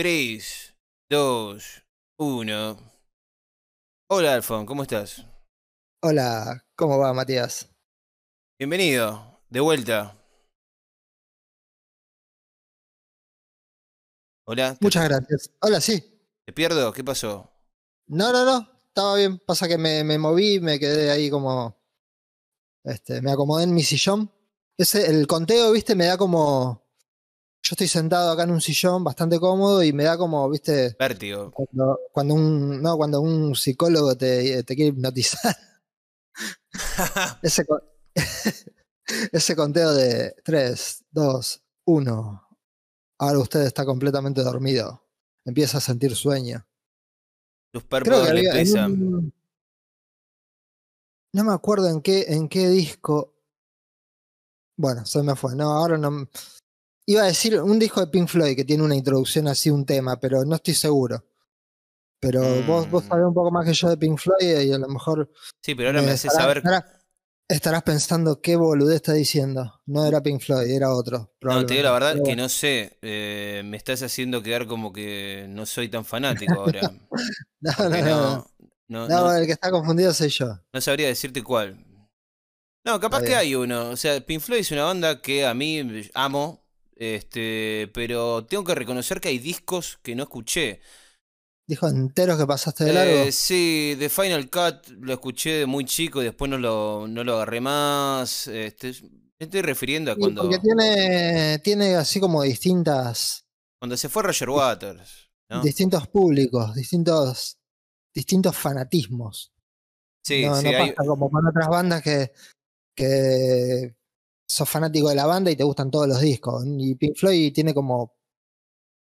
3, 2, 1. Hola Alfon, ¿cómo estás? Hola, ¿cómo va Matías? Bienvenido, de vuelta. Hola. ¿te- Muchas gracias. Hola, sí. ¿Te pierdo? ¿Qué pasó? No, no, no, estaba bien. Pasa que me, me moví, me quedé ahí como. Este, me acomodé en mi sillón. Ese, el conteo, viste, me da como. Yo estoy sentado acá en un sillón bastante cómodo y me da como, viste, Vértigo. cuando, cuando un. No, cuando un psicólogo te, te quiere hipnotizar. Ese, ese conteo de 3, 2, 1. Ahora usted está completamente dormido. Empieza a sentir sueño. Tus párpados le pesan. un- No me acuerdo en qué, en qué disco. Bueno, se me fue. No, ahora no. Iba a decir un disco de Pink Floyd que tiene una introducción así, un tema, pero no estoy seguro. Pero vos, vos Mm. sabés un poco más que yo de Pink Floyd y a lo mejor Sí, pero ahora me me haces saber. estarás, estarás pensando qué boludez está diciendo. No era Pink Floyd, era otro. No, te digo la verdad Pero que no sé. eh, me estás haciendo quedar como que no soy tan fanático ahora. No, no, no, no, no. el que está confundido soy yo. no sabría decirte cuál. No, capaz que hay uno. O sea, Pink Floyd es una banda que a mí amo. Este, pero tengo que reconocer que hay discos que no escuché. Dijo enteros que pasaste de largo. Eh, sí, The Final Cut lo escuché de muy chico y después no lo, no lo agarré más. Este, me estoy refiriendo a Sí, cuando, porque tiene, tiene así como distintas, cuando se fue Roger Waters. ¿no? distintos públicos, distintos, distintos fanatismos. Sí, no sí, no hay- pasa como con otras bandas que, que sos fanático de la banda y te gustan todos los discos. Y Pink Floyd tiene como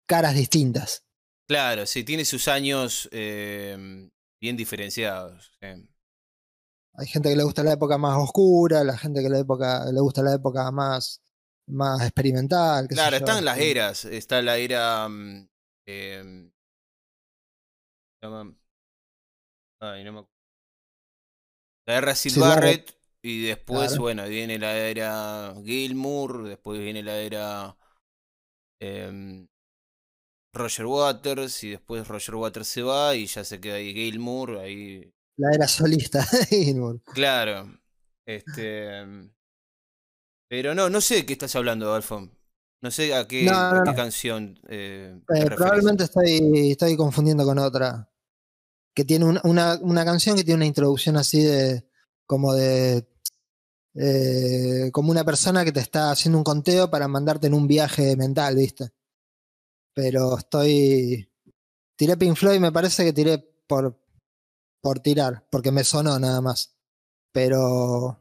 caras distintas. claro, sí, tiene sus años eh, bien diferenciados. Hay gente que le gusta la época más oscura, la gente que la época, le gusta la época más, más experimental. Claro, están las eras. Está la era. se llama- ay, no me La era Sid Sid Barrett. Barrett. Y después, Claro. bueno, viene la era Gilmour. Después viene la era. em, Roger Waters. Y después Roger Waters se va. Y ya se queda ahí Gilmour. Ahí. La era solista de Gilmour. Claro. Este. em, Pero no, no sé de qué estás hablando, Alfon. No sé a qué, No, a no, qué no. canción eh, Eh, probablemente estoy, estoy confundiendo con otra. Que tiene un- una, una canción que tiene una introducción así de. Como de. eh, como una persona que te está haciendo un conteo para mandarte en un viaje mental, ¿viste? Pero estoy. Tiré Pink Floyd, me parece que tiré por. por tirar, porque me sonó nada más. Pero.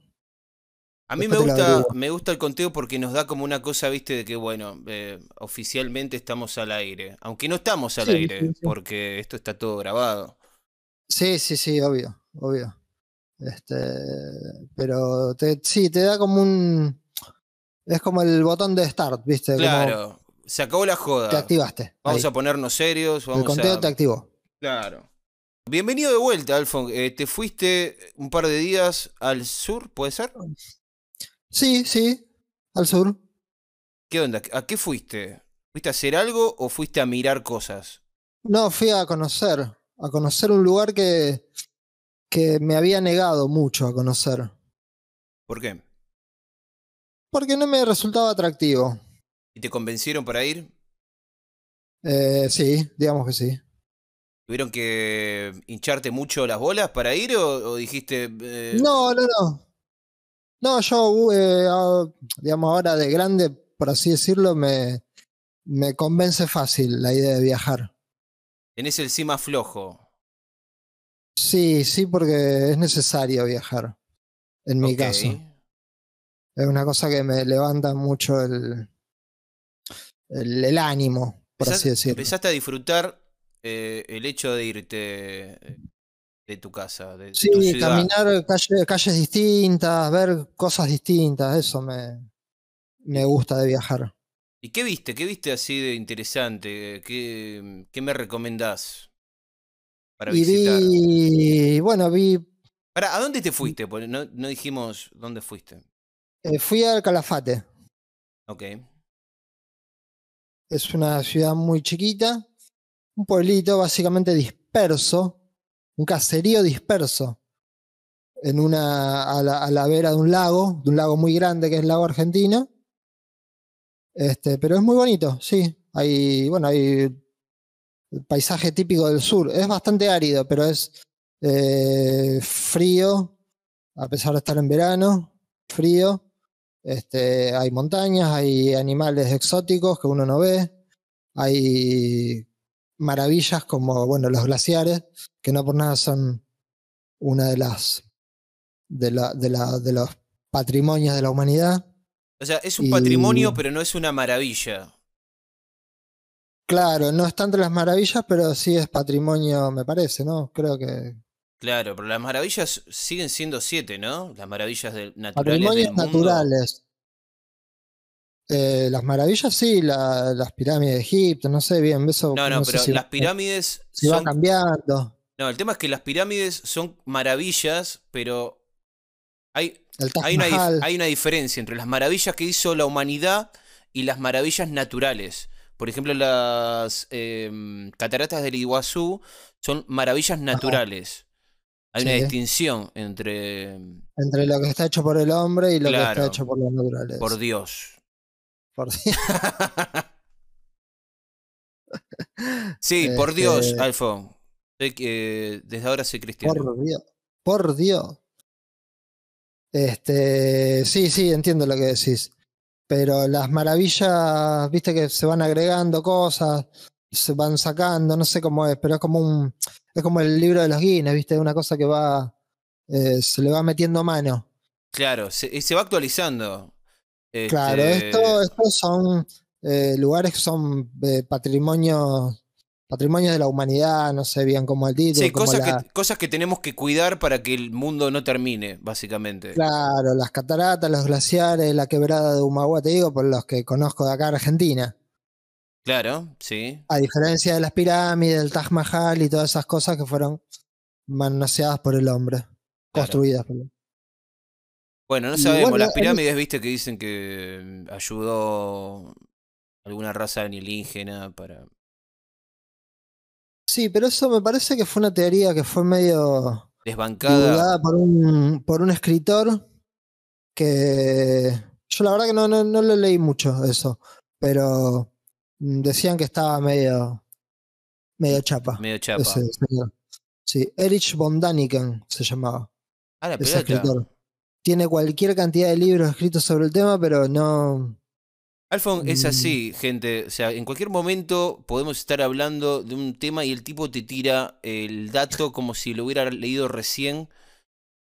A mí me gusta, me gusta el conteo porque nos da como una cosa, viste, de que, bueno, eh, oficialmente estamos al aire. Aunque no estamos al Sí, aire, sí, sí. porque esto está todo grabado. Sí, sí, sí, obvio, obvio. Este, pero te, sí, te da como un. Es como el botón de start, ¿viste? Como Claro, se acabó la joda. te activaste. Vamos ahí. a ponernos serios, el vamos conteo a... te activó. Claro. Bienvenido de vuelta, Alfon. Eh, te fuiste un par de días al sur, ¿puede ser? Sí, sí, al sur. ¿Qué onda? ¿A qué fuiste? ¿Fuiste a hacer algo o fuiste a mirar cosas? No, fui a conocer, a conocer un lugar que, que me había negado mucho a conocer. ¿Por qué? Porque no me resultaba atractivo. ¿Y te convencieron para ir? Eh, sí, digamos que sí. ¿Tuvieron que hincharte mucho las bolas para ir o, o dijiste... eh, No, no, no. No, yo, eh, digamos, ahora de grande, por así decirlo, me, me convence fácil la idea de viajar. Tenés el sí más flojo. Sí, sí, porque es necesario viajar, en mi Ok. caso. Es una cosa que me levanta mucho el, el, el ánimo, por así decirlo. Empezaste a disfrutar eh, el hecho de irte eh, de tu casa, de, tu Sí, ciudad. caminar calle- calles distintas, ver cosas distintas, eso me, me gusta de viajar. ¿Y qué viste? ¿Qué viste así de interesante? ¿Qué, qué me recomendás para y visitar? vi, bueno, vi, Pará, ¿a dónde te fuiste? Porque no, no dijimos dónde fuiste. eh, fui al Calafate. Ok. Es una ciudad muy chiquita un pueblito básicamente disperso, un caserío disperso, en una, a la, a la vera de un lago, de un lago muy grande que es el lago argentino. Este, pero es muy bonito, sí. Hay, bueno, hay el paisaje típico del sur. Es bastante árido, pero es eh, frío, a pesar de estar en verano, frío. Este, hay montañas, hay animales exóticos que uno no ve, hay maravillas como bueno los glaciares, que no por nada son una de las de, la, de, la, de los patrimonios de la humanidad. O sea, es un Y- patrimonio, pero no es una maravilla. Claro, no está entre las maravillas, pero sí es patrimonio, me parece, ¿no? Creo que Claro, pero las maravillas siguen siendo siete, ¿no? Las maravillas del- naturales patrimonios del naturales. Eh, las maravillas sí, la- las pirámides de Egipto, no sé bien, eso No, no, sé pero si, las pirámides si va son cambiando. No, el tema es que las pirámides son maravillas, pero hay, hay, una, hay una diferencia entre las maravillas que hizo la humanidad y las maravillas naturales. Por ejemplo, las em, cataratas del Iguazú son maravillas naturales. Hay una distinción entre, entre lo que está hecho por el hombre y lo que está hecho por los naturales. por Dios. Por- sí, por Dios, Este- Alfon. Que desde ahora soy cristiano. por Dios. Por Dios. Este, sí, sí, entiendo lo que decís. Pero las maravillas, viste que se van agregando cosas, se van sacando, no sé cómo es, pero es como un, es como el libro de los Guinness, viste, una cosa que va, eh, se le va metiendo mano. Claro, se, y se va actualizando. Claro, Este, esto, estos son eh, lugares que son eh, patrimonios, patrimonios de la humanidad, no sé bien cómo el título, Sí, cosas, la- que, cosas que tenemos que cuidar para que el mundo no termine, básicamente. Claro, las cataratas, los glaciares, la quebrada de Humagua, te digo, por los que conozco de acá Argentina. Claro, sí. A diferencia de las pirámides, el Taj Mahal y todas esas cosas que fueron manoseadas por el hombre, construidas por el Bueno, no sabemos. bueno, Las en- pirámides, viste, que dicen que mm, ayudó alguna raza alienígena para. Sí, pero eso me parece que fue una teoría que fue medio Desbancada. por un, por un escritor que yo la verdad que no, no, no lo leí mucho eso, pero mm, decían que estaba medio, medio chapa. Medio chapa. ese. Sí, Erich von Daniken se llamaba, Ah, la ese escritor. Tiene cualquier cantidad de libros escritos sobre el tema, pero no. Alfon es Mm. así, gente. O sea, en cualquier momento podemos estar hablando de un tema y el tipo te tira el dato como si lo hubiera leído recién.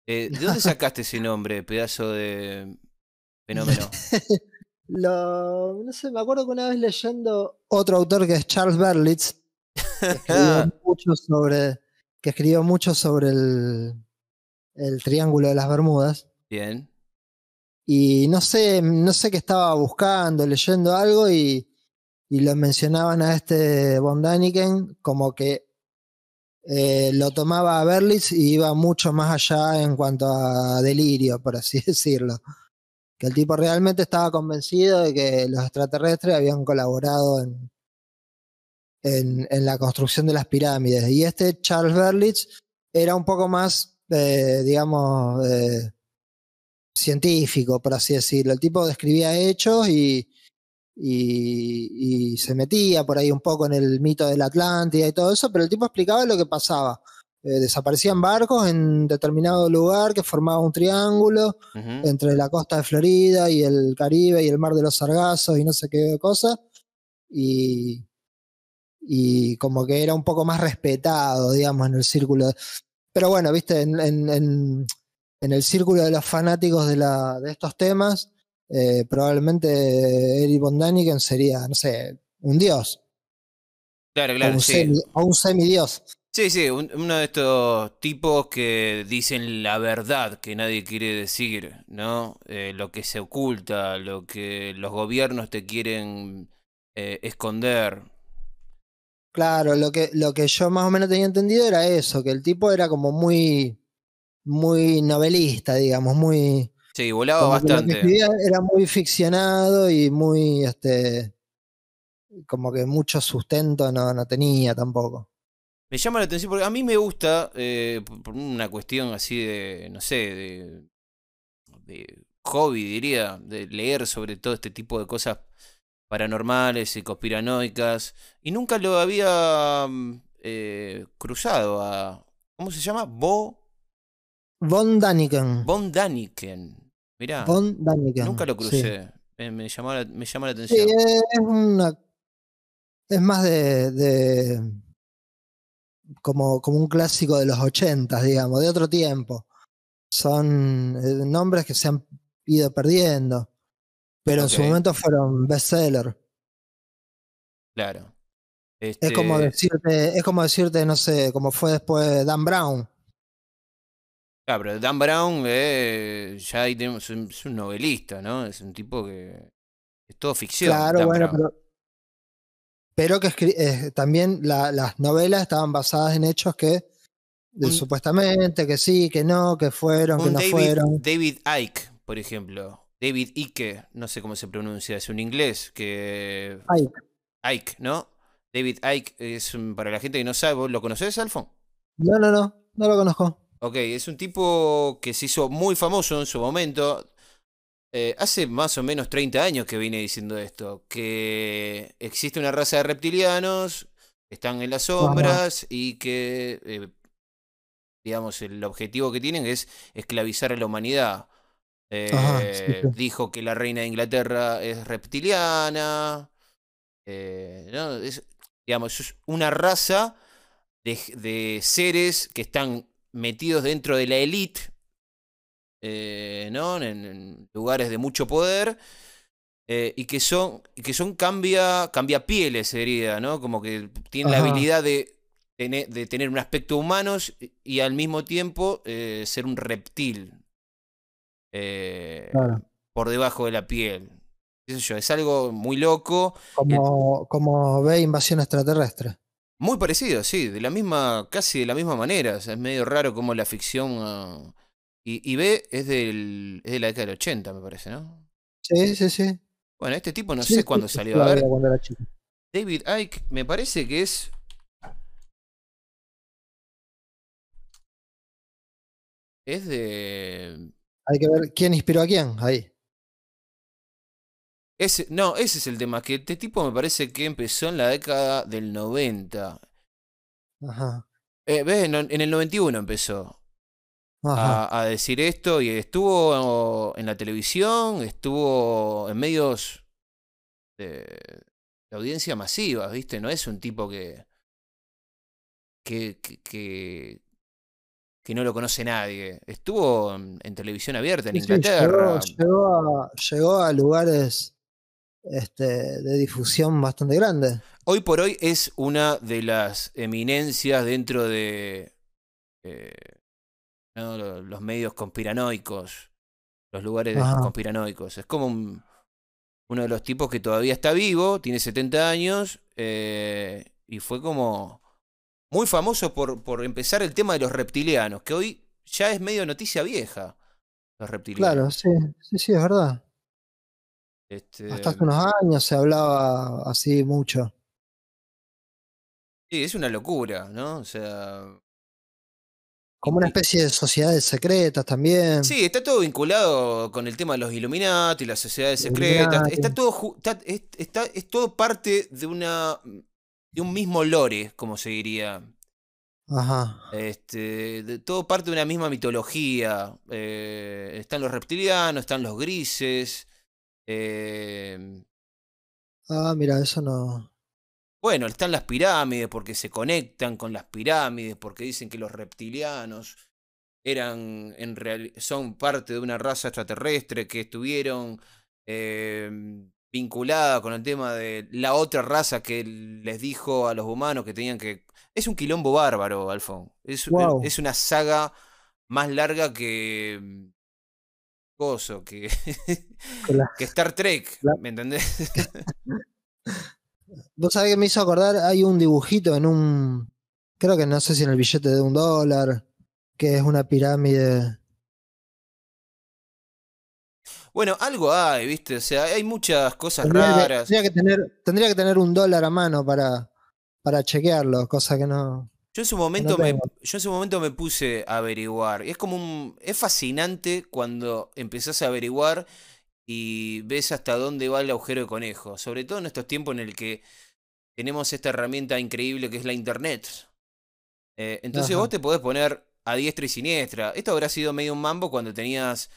Eh, ¿De dónde sacaste ese nombre, pedazo de fenómeno? Lo, no sé, me acuerdo que una vez leyendo otro autor que es Charles Berlitz, que escribió mucho sobre, que escribió mucho sobre el, el Triángulo de las Bermudas. Bien. Y no sé, no sé qué estaba buscando, leyendo algo y, y lo mencionaban a este Von Daniken como que eh, lo tomaba a Berlitz y iba mucho más allá en cuanto a delirio, por así decirlo. Que el tipo realmente estaba convencido de que los extraterrestres habían colaborado en, en, la construcción de las pirámides. Y este Charles Berlitz era un poco más, eh, digamos, eh, científico, por así decirlo. El tipo describía hechos y, y, y se metía por ahí un poco en el mito de la Atlántida y todo eso, pero el tipo explicaba lo que pasaba. Eh, desaparecían barcos en determinado lugar que formaba un triángulo entre la costa de Florida y el Caribe y el mar de los Sargazos y no sé qué cosa. Y, y como que era un poco más respetado, digamos, en el círculo. Pero bueno, viste, en, en- en- en el círculo de los fanáticos de, la, de estos temas, eh, probablemente Eric von Daniken sería, no sé, un dios. Claro, o, claro, un sí. semi- o un semidios. Sí, sí, un- uno de estos tipos que dicen la verdad que nadie quiere decir, ¿no? Eh, lo que se oculta, lo que los gobiernos te quieren eh, esconder. Claro, lo que, lo que yo más o menos tenía entendido era eso, que el tipo era como muy, muy novelista, digamos, muy... Sí, volaba bastante. era muy ficcionado y muy, este, como que mucho sustento no, no tenía tampoco. Me llama la atención porque a mí me gusta, eh, por una cuestión así de, no sé, de, de hobby, diría, de leer sobre todo este tipo de cosas paranormales y conspiranoicas. Y nunca lo había mm, eh, cruzado a. ¿Cómo se llama? Bo. Von Daniken. Von Daniken. Mirá. Von Daniken. Nunca lo sí. crucé. Me, me llamó la, me llama la Sí, atención. es una. Es más de. de como, como un clásico de los ochentas, digamos, de otro tiempo. Son eh, nombres que se han ido perdiendo. Pero en su momento fueron bestseller. Claro. Es Este, como decirte, es como decirte, no sé, como fue después Dan Brown. Claro, pero Dan Brown eh, ya ahí tenemos es un novelista, ¿no? Es un tipo que es todo ficción. Claro, Dan bueno, Brown. pero. Pero que eh, también la- las novelas estaban basadas en hechos que Un- supuestamente que sí, que no, que fueron, que no David, fueron. David Icke, por ejemplo. David Icke, no sé cómo se pronuncia, es un inglés que Icke. Icke, ¿no? David Icke es para la gente que no sabe, ¿vos lo conoces, Alfon? No, no, no, no lo conozco. Ok, es un tipo que se hizo muy famoso en su momento. Eh, hace más o menos 30 años que viene diciendo esto, que existe una raza de reptilianos que están en las sombras y que, eh, digamos, el objetivo que tienen es esclavizar a la humanidad. Eh, Ajá, sí, sí. Dijo que la reina de Inglaterra es reptiliana. ¿no? Es, digamos, es una raza de, de seres que están metidos dentro de la élite, eh, ¿no? En, en lugares de mucho poder. eh, y que son, y que son cambia, cambia pieles, sería, ¿no? Como que tienen la habilidad de, tener- de tener un aspecto humano y, al mismo tiempo eh, ser un reptil. Claro. por debajo de la piel. ¿Qué sé yo? Es algo muy loco. Como, como ve invasión extraterrestre. Muy parecido, sí, de la misma, casi de la misma manera. O sea, es medio raro como la ficción. ah, y, y B es, del, es de la década del 80, me parece, ¿no? Sí, sí, sí. Bueno, este tipo no Sí, sé cuándo sí, salió. A ver, veía cuando era chico. David Icke, me parece que es. Es de. Hay que ver quién inspiró a quién ahí. Ese, no, ese es el tema, que este tipo me parece que empezó en la década del 90. Ajá. Eh, ¿Ves? En, en el 91 empezó. A, a decir esto y estuvo en la televisión, estuvo en medios de, de audiencia masiva, ¿viste? No es un tipo que que, que, que, que no lo conoce nadie. Estuvo en, en televisión abierta en Sí, sí, Inglaterra. llegó, llegó a, llegó a lugares este, de difusión bastante grandes. Hoy por hoy es una de las eminencias dentro de eh, los medios conspiranoicos, los lugares Ajá. conspiranoicos. Es como un- uno de los tipos que todavía está vivo, tiene 70 años, eh, y fue como muy famoso por, por empezar el tema de los reptilianos, que hoy ya es medio noticia vieja, los reptilianos. Claro, sí, sí, sí, es verdad. Este, Hasta hace unos años se hablaba así mucho. sí, es una locura, ¿no? O sea, Como una especie de sociedades secretas también. Sí, está todo vinculado con el tema de los Illuminati, las sociedades secretas. Illuminati. Está todo, está, es, está- es todo parte de una de un mismo lore, como se diría. Ajá. Este, de, todo parte de una misma mitología. Eh, están los reptilianos, están los grises. Eh, Ah, mira, eso no. bueno, están las pirámides porque se conectan con las pirámides, porque dicen que los reptilianos eran en real, son parte de una raza extraterrestre que estuvieron eh, vinculada con el tema de la otra raza que les dijo a los humanos que tenían que... Es un quilombo bárbaro, Alfon. Es, una saga más larga que... Coso, que, Que Star Trek, ¿me entendés? Vos sabés que me hizo acordar, hay un dibujito en un. Creo que no sé si en el billete de un dólar, que es una pirámide. Bueno, algo hay, ¿viste? O sea, hay muchas cosas Tendría que, raras. tendría que tener, tendría que tener un dólar a mano para, para chequearlo, cosa que no. Yo en su momento no me, yo en su momento me puse a averiguar. Y es como un, es fascinante cuando empezás a averiguar y ves hasta dónde va el agujero de conejo. Sobre todo en estos tiempos en el que tenemos esta herramienta increíble que es la internet. Eh, entonces Ajá. vos te podés poner a diestra y siniestra. Esto habrá sido medio un mambo cuando tenías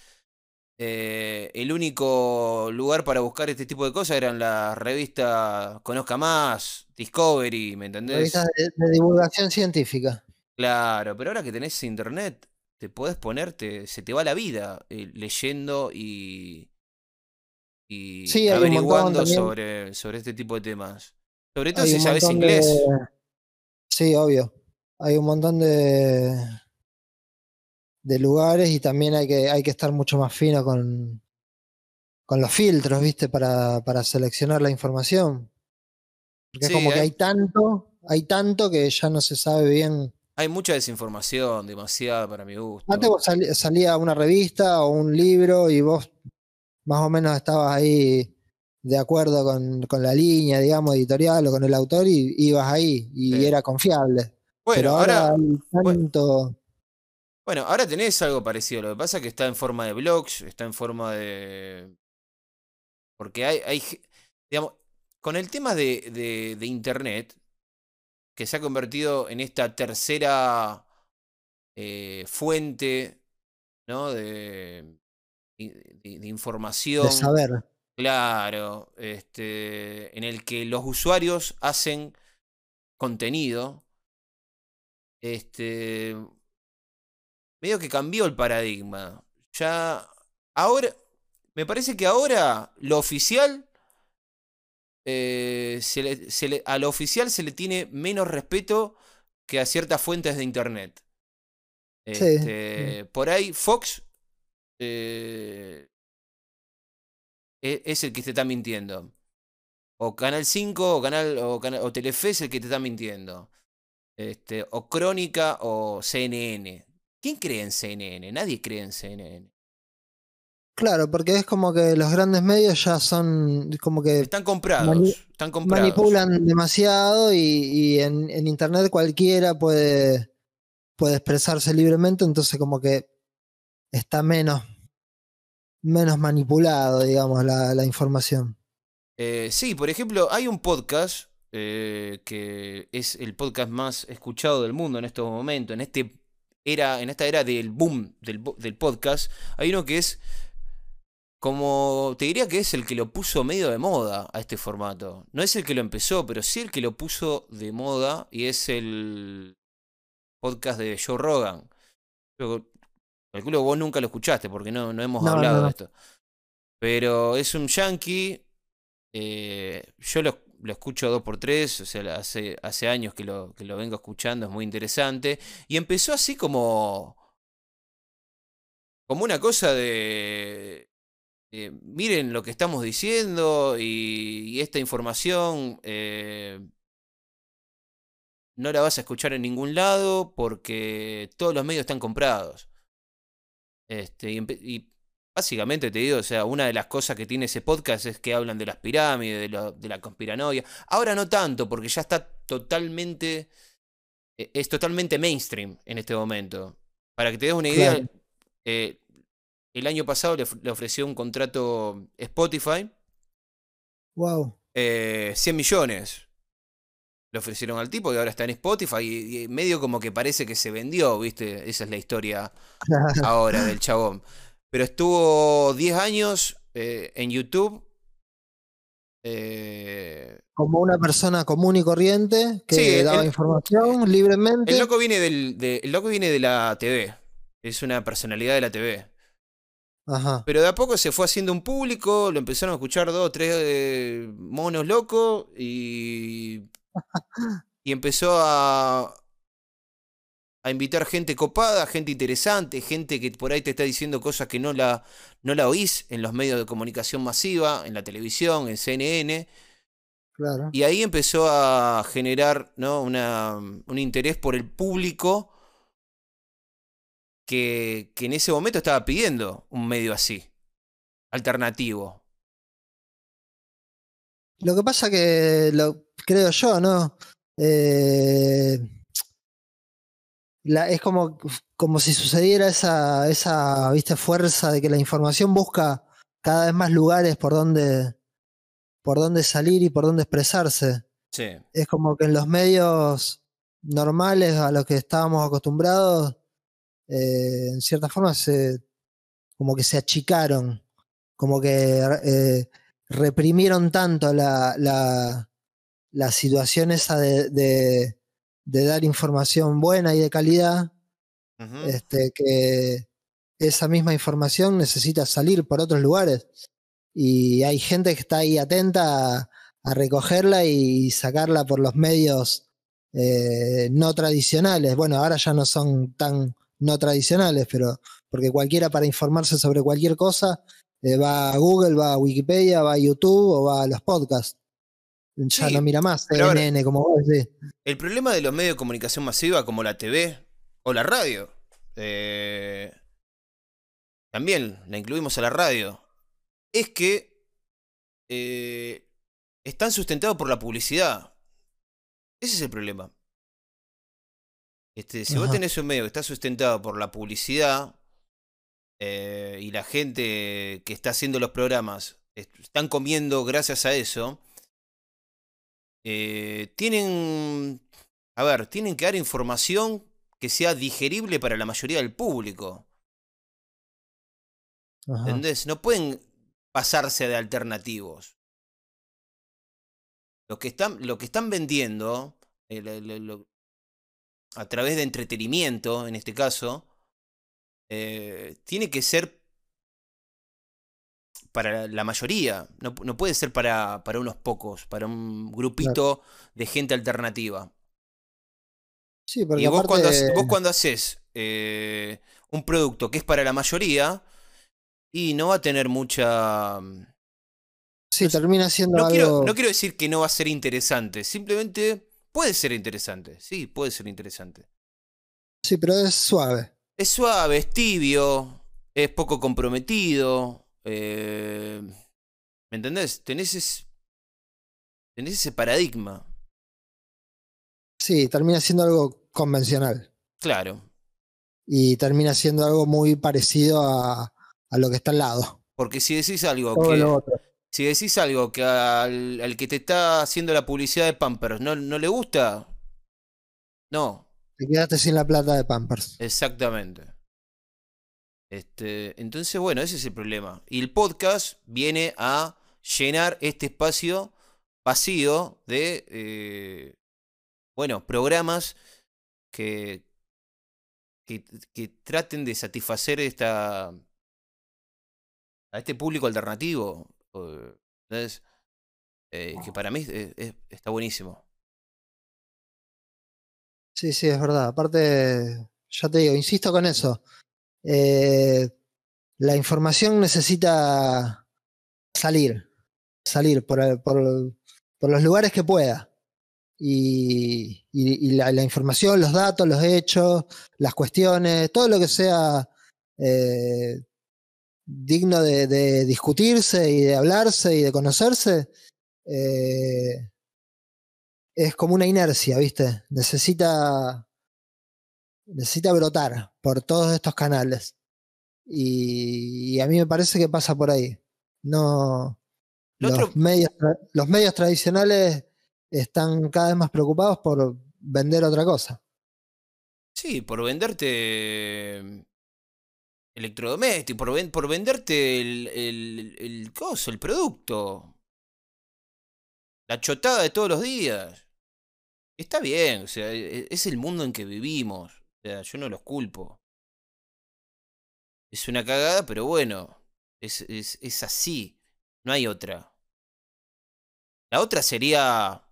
eh, el único lugar para buscar este tipo de cosas eran las revistas Conozca Más, Discovery, ¿me entendés? De, de divulgación científica. Claro, pero ahora que tenés internet, te podés ponerte, se te va la vida eh, leyendo y, y Sí, averiguando sobre, sobre este tipo de temas. Sobre todo Hay si sabes inglés. de. Sí, obvio. Hay un montón de, de lugares y también hay que, hay que estar mucho más fino con, con los filtros, ¿viste? Para, para seleccionar la información. Porque Sí, es como que hay- tanto, hay tanto que ya no se sabe bien. Hay mucha desinformación, demasiada para mi gusto. Antes vos salía una revista o un libro y vos más o menos estabas ahí de acuerdo con, con la línea, digamos, editorial o con el autor y ibas ahí y Sí. era confiable. Bueno, Pero ahora, ahora, hay tanto. bueno, ahora tenés algo parecido. Lo que pasa es que está en forma de blogs, está en forma de. Porque hay, hay digamos, con el tema de, de, de internet, que se ha convertido en esta tercera eh, fuente, ¿no? De, de- de información. de saber. Claro, este, en el que los usuarios hacen contenido, este, medio que cambió el paradigma. Ya, ahora, me parece que ahora lo oficial, eh, se le- se le- a lo oficial se le tiene menos respeto que a ciertas fuentes de internet. Sí, Este, Por ahí Fox eh, e- es el que te está mintiendo. O Canal 5 o, Canal, o, Cana- o Telefe es el que te está mintiendo. Este, o Crónica o CNN. ¿Quién cree en CNN? Nadie cree en CNN. Claro, porque es como que los grandes medios ya son como que Están comprados. mani- están comprados. manipulan demasiado y, y en, en internet cualquiera puede, puede expresarse libremente, entonces como que está menos, menos manipulado, digamos, la, la información. Eh, sí, por ejemplo, hay un podcast eh, que es el podcast más escuchado del mundo en estos momentos, en este era, en esta era del boom del, bo- del podcast. Hay uno que es como te diría que es el que lo puso medio de moda a este formato. No es el que lo empezó, pero sí el que lo puso de moda y es el podcast de Joe Rogan. Yo calculo que vos nunca lo escuchaste porque no, no hemos No, hablado no. de esto. Pero es un yankee. eh, yo lo, lo escucho dos por tres, o sea, hace, hace años que lo, que lo vengo escuchando, es muy interesante. Y empezó así como. como una cosa de. Eh, miren lo que estamos diciendo y, y esta información eh, no la vas a escuchar en ningún lado porque todos los medios están comprados. Este, y, básicamente te digo, o sea, una de las cosas que tiene ese podcast es que hablan de las pirámides, de, lo- de la conspiranoia. Ahora no tanto, porque ya está totalmente. eh, Es totalmente mainstream en este momento. Para que te des una idea, Claro. eh, el año pasado le, of- le ofreció un contrato Spotify, Wow. eh, 100 millones. Le ofrecieron al tipo y ahora está en Spotify y, y medio como que parece que se vendió, ¿viste? Esa es la historia ahora del chabón. Pero estuvo 10 años eh, en YouTube. eh, Como una persona común y corriente que Sí, daba el- información libremente. el, loco viene del, de, el loco viene de la TV. Es una personalidad de la TV. Ajá. Pero de a poco se fue haciendo un público, lo empezaron a escuchar dos o tres eh, monos locos y, y empezó a, a invitar gente copada, gente interesante, gente que por ahí te está diciendo cosas que no la, no la oís en los medios de comunicación masiva, en la televisión, en CNN. Claro. Y ahí empezó a generar ¿no? Una, un interés por el público que, que en ese momento estaba pidiendo un medio así. alternativo. Lo que pasa que, lo creo yo, ¿no? Eh, la- es como, como si sucediera esa, esa ¿viste? fuerza de que la información busca cada vez más lugares por donde, por donde salir y por donde expresarse. Sí. Es como que en los medios normales a los que estábamos acostumbrados, eh, en cierta forma se, como que se achicaron, como que eh, reprimieron tanto la, la, la situación esa de, de, de dar información buena y de calidad, este, que esa misma información necesita salir por otros lugares. Y hay gente que está ahí atenta a, a recogerla y sacarla por los medios eh, no tradicionales. Bueno, ahora ya no son tan no tradicionales, pero porque cualquiera para informarse sobre cualquier cosa eh, va a Google, va a Wikipedia, va a YouTube o va a los podcasts. Ya Sí, no mira más ahora- como vos decís. El problema de los medios de comunicación masiva como la TV o la radio, eh, también la incluimos a la radio, es que eh, están sustentados por la publicidad. Ese es el problema. Este, si vos tenés un medio que está sustentado por la publicidad eh, y la gente que está haciendo los programas est- están comiendo gracias a eso, eh, tienen, a ver, tienen que dar información que sea digerible para la mayoría del público. Ajá. ¿Entendés? No pueden pasarse de alternativos. Lo que están, lo que están vendiendo eh, a través de entretenimiento, en este caso, eh, tiene que ser para la mayoría. No, no puede ser para, para unos pocos, para un grupito de gente alternativa. Sí, porque Y vos cuando, aparte- hace- vos cuando haces eh, un producto que es para la mayoría, y no va a tener mucha... sí, no termina siendo No algo. quiero, no quiero decir que no va a ser interesante, simplemente puede ser interesante, sí, puede ser interesante. Sí, pero es suave. Es suave, es tibio, es poco comprometido. eh, ¿Me entendés? Tenés, es- tenés ese paradigma, Sí, termina siendo algo convencional. claro. Y termina siendo algo muy parecido a, a lo que está al lado. Porque si decís algo Todo que. Si decís algo que al, al que te está haciendo la publicidad de Pampers no, no le gusta, no, Te quedaste sin la plata de Pampers. exactamente. Este, entonces, bueno, ese es el problema. Y el podcast viene a llenar este espacio vacío de, eh, bueno, programas que, que, que traten de satisfacer esta, a este público alternativo. Eh, ¿entendés? Eh, que para mí es- es- está buenísimo. Sí, sí, es verdad. Aparte, ya te digo, insisto con eso. Eh, la información necesita salir, salir por, el- por, por los lugares que pueda. Y, y- y la, la información, los datos, los hechos, las cuestiones, todo lo que sea eh, digno de, de discutirse y de hablarse y de conocerse, eh, es como una inercia, ¿viste? Necesita, necesita brotar por todos estos canales. Y, y a mí me parece que pasa por ahí. No, Lo los, otro- medios, los medios tradicionales están cada vez más preocupados por vender otra cosa. Sí, por venderte electrodomésticos, por, ven- por venderte el, el, el coso, el producto. La chotada de todos los días. Está bien, o sea, e- es el mundo en que vivimos. O sea, yo no los culpo. Es una cagada, pero bueno, es, es, es así. No hay otra. La otra sería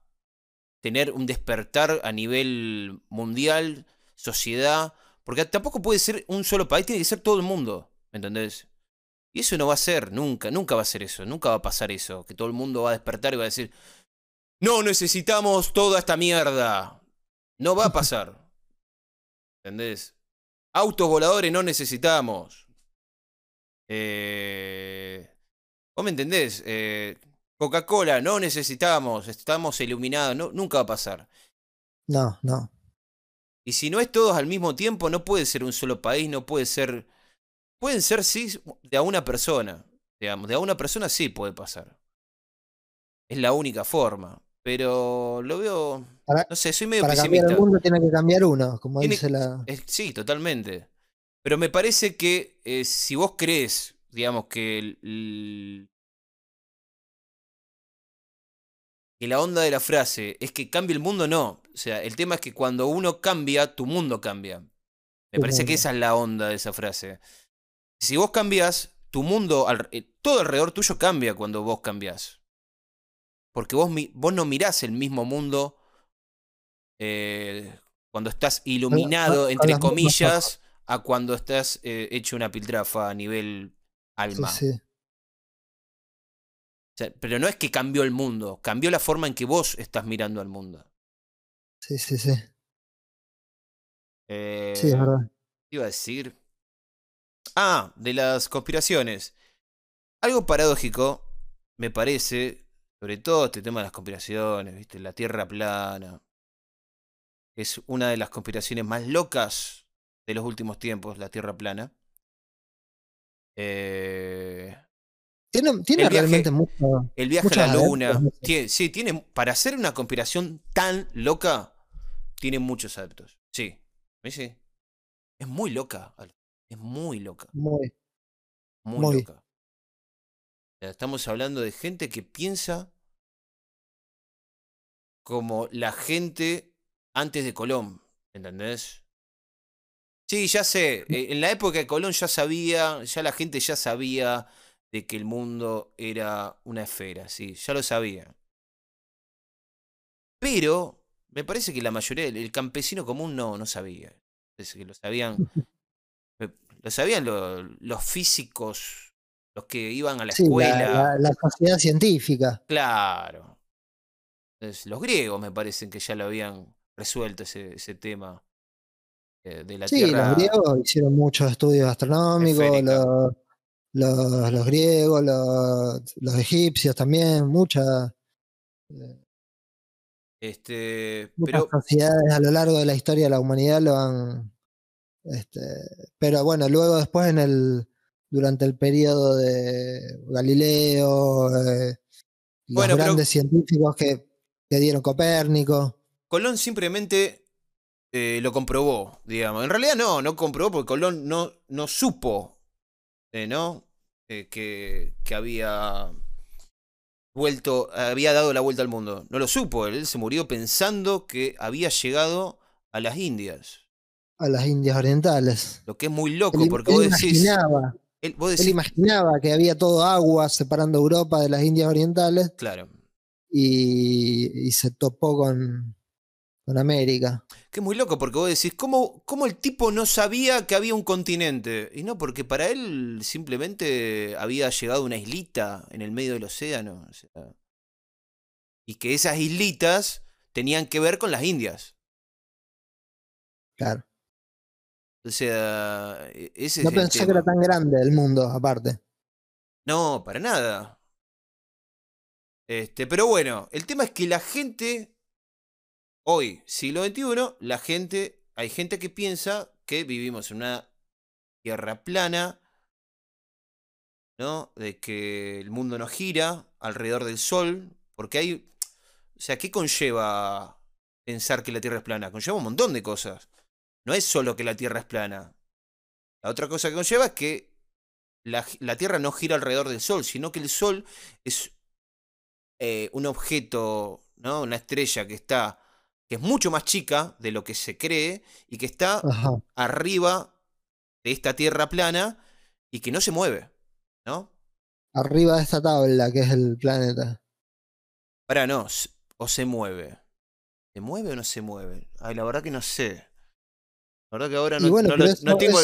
tener un despertar a nivel mundial, sociedad, porque tampoco puede ser un solo país, tiene que ser todo el mundo, ¿me entendés? Y eso no va a ser, nunca, nunca va a ser eso, nunca va a pasar eso, que todo el mundo va a despertar y va a decir, no necesitamos toda esta mierda. No va a pasar. ¿Entendés? Autos voladores no necesitamos. Eh, Vos me entendés, eh, Coca-Cola, no necesitamos, estamos iluminados, no, nunca va a pasar. No, no. Y si no es todos al mismo tiempo, no puede ser un solo país, no puede ser... Pueden ser, sí, de a una persona. Digamos, de a una persona sí puede pasar. Es la única forma. Pero lo veo... Para, no sé, soy medio para pesimista. cambiar el mundo tiene que cambiar uno, como Tiene- dice la... Es- sí, totalmente. Pero me parece que eh, si vos crees, digamos, que, el- el- que la onda de la frase es que cambie el mundo, no. O sea, el tema es que cuando uno cambia, tu mundo cambia. Me Tu parece que esa es la onda de esa frase. Si vos cambias, tu mundo, eh, todo alrededor tuyo cambia cuando vos cambias. Porque vos, vos no mirás el mismo mundo eh, cuando estás iluminado, entre comillas, a cuando estás eh, hecho una piltrafa a nivel Sí, alma. sí. O sea, pero no es que cambió el mundo, cambió la forma en que vos estás mirando al mundo. Sí, sí, sí. Eh, Sí, es verdad. ¿qué Iba a decir. Ah, de las conspiraciones. Algo paradójico, me parece, sobre todo este tema de las conspiraciones, ¿viste? La Tierra plana. Es una de las conspiraciones más locas de los últimos tiempos, la Tierra plana. Eh, Tiene, tiene viaje- realmente mucho. el viaje a la luna. Tiene- sí, tiene. Para hacer una conspiración tan loca, tiene muchos adeptos. Sí. Sí. Es muy loca. Es muy loca. Muy. Muy, Muy. loca. Estamos hablando de gente que piensa como la gente antes de Colón. ¿Entendés? Sí, ya sé. eh, En la época de Colón ya sabía, ya la gente ya sabía de que el mundo era una esfera, sí, ya lo sabía. Pero me parece que la mayoría, el campesino común no, no sabía. Es que lo sabían, eh, lo sabían lo- los físicos, los que iban a la Sí, la, escuela. la- la sociedad científica. Claro. Entonces, los griegos me parecen que ya lo habían resuelto ese, ese tema eh, de la Sí, Tierra. los griegos hicieron muchos estudios astronómicos, los, los, los griegos, los, los egipcios también, muchas, Este, muchas pero sociedades a lo largo de la historia de la humanidad lo han. Este, pero bueno, luego después en el durante el periodo de Galileo, eh, los Bueno, grandes científicos que, que dieron Copérnico. Colón simplemente eh, lo comprobó, digamos. En realidad no, no comprobó porque Colón no, no supo, eh, ¿no? Eh, que, que había vuelto, había dado la vuelta al mundo. No lo supo, él se murió pensando que había llegado a las Indias. a las Indias Orientales. Lo que es muy loco, Él, porque él vos decís, imaginaba, él- vos él decís, imaginaba que había todo agua separando Europa de las Indias Orientales claro, y, y se topó con, con América. que es muy loco, porque vos decís, ¿cómo, ¿cómo el tipo no sabía que había un continente? Y no, porque para él simplemente había llegado una islita en el medio del océano. o sea, y que esas islitas tenían que ver con las Indias. Claro. O sea, e- ese No es el que era tan grande el mundo, aparte. No, para nada. Este, pero bueno, el tema es que la gente, hoy, siglo XXI, la gente, hay gente que piensa que vivimos en una tierra plana, ¿no? De que el mundo no gira alrededor del sol, porque hay, o sea, ¿qué conlleva pensar que la tierra es plana? Conlleva un montón de cosas. No es solo que la tierra es plana. La otra cosa que conlleva es que la, Tierra no gira alrededor del Sol, sino que el Sol es eh, un objeto, ¿no? Una estrella que está, que es mucho más chica de lo que se cree y que está Ajá. arriba de esta Tierra plana y que no se mueve, ¿no? Arriba de esta tabla, que es el planeta. Para no, o se mueve. ¿Se mueve o no se mueve? Ay, la verdad que no sé. La verdad que ahora no, bueno, tengo,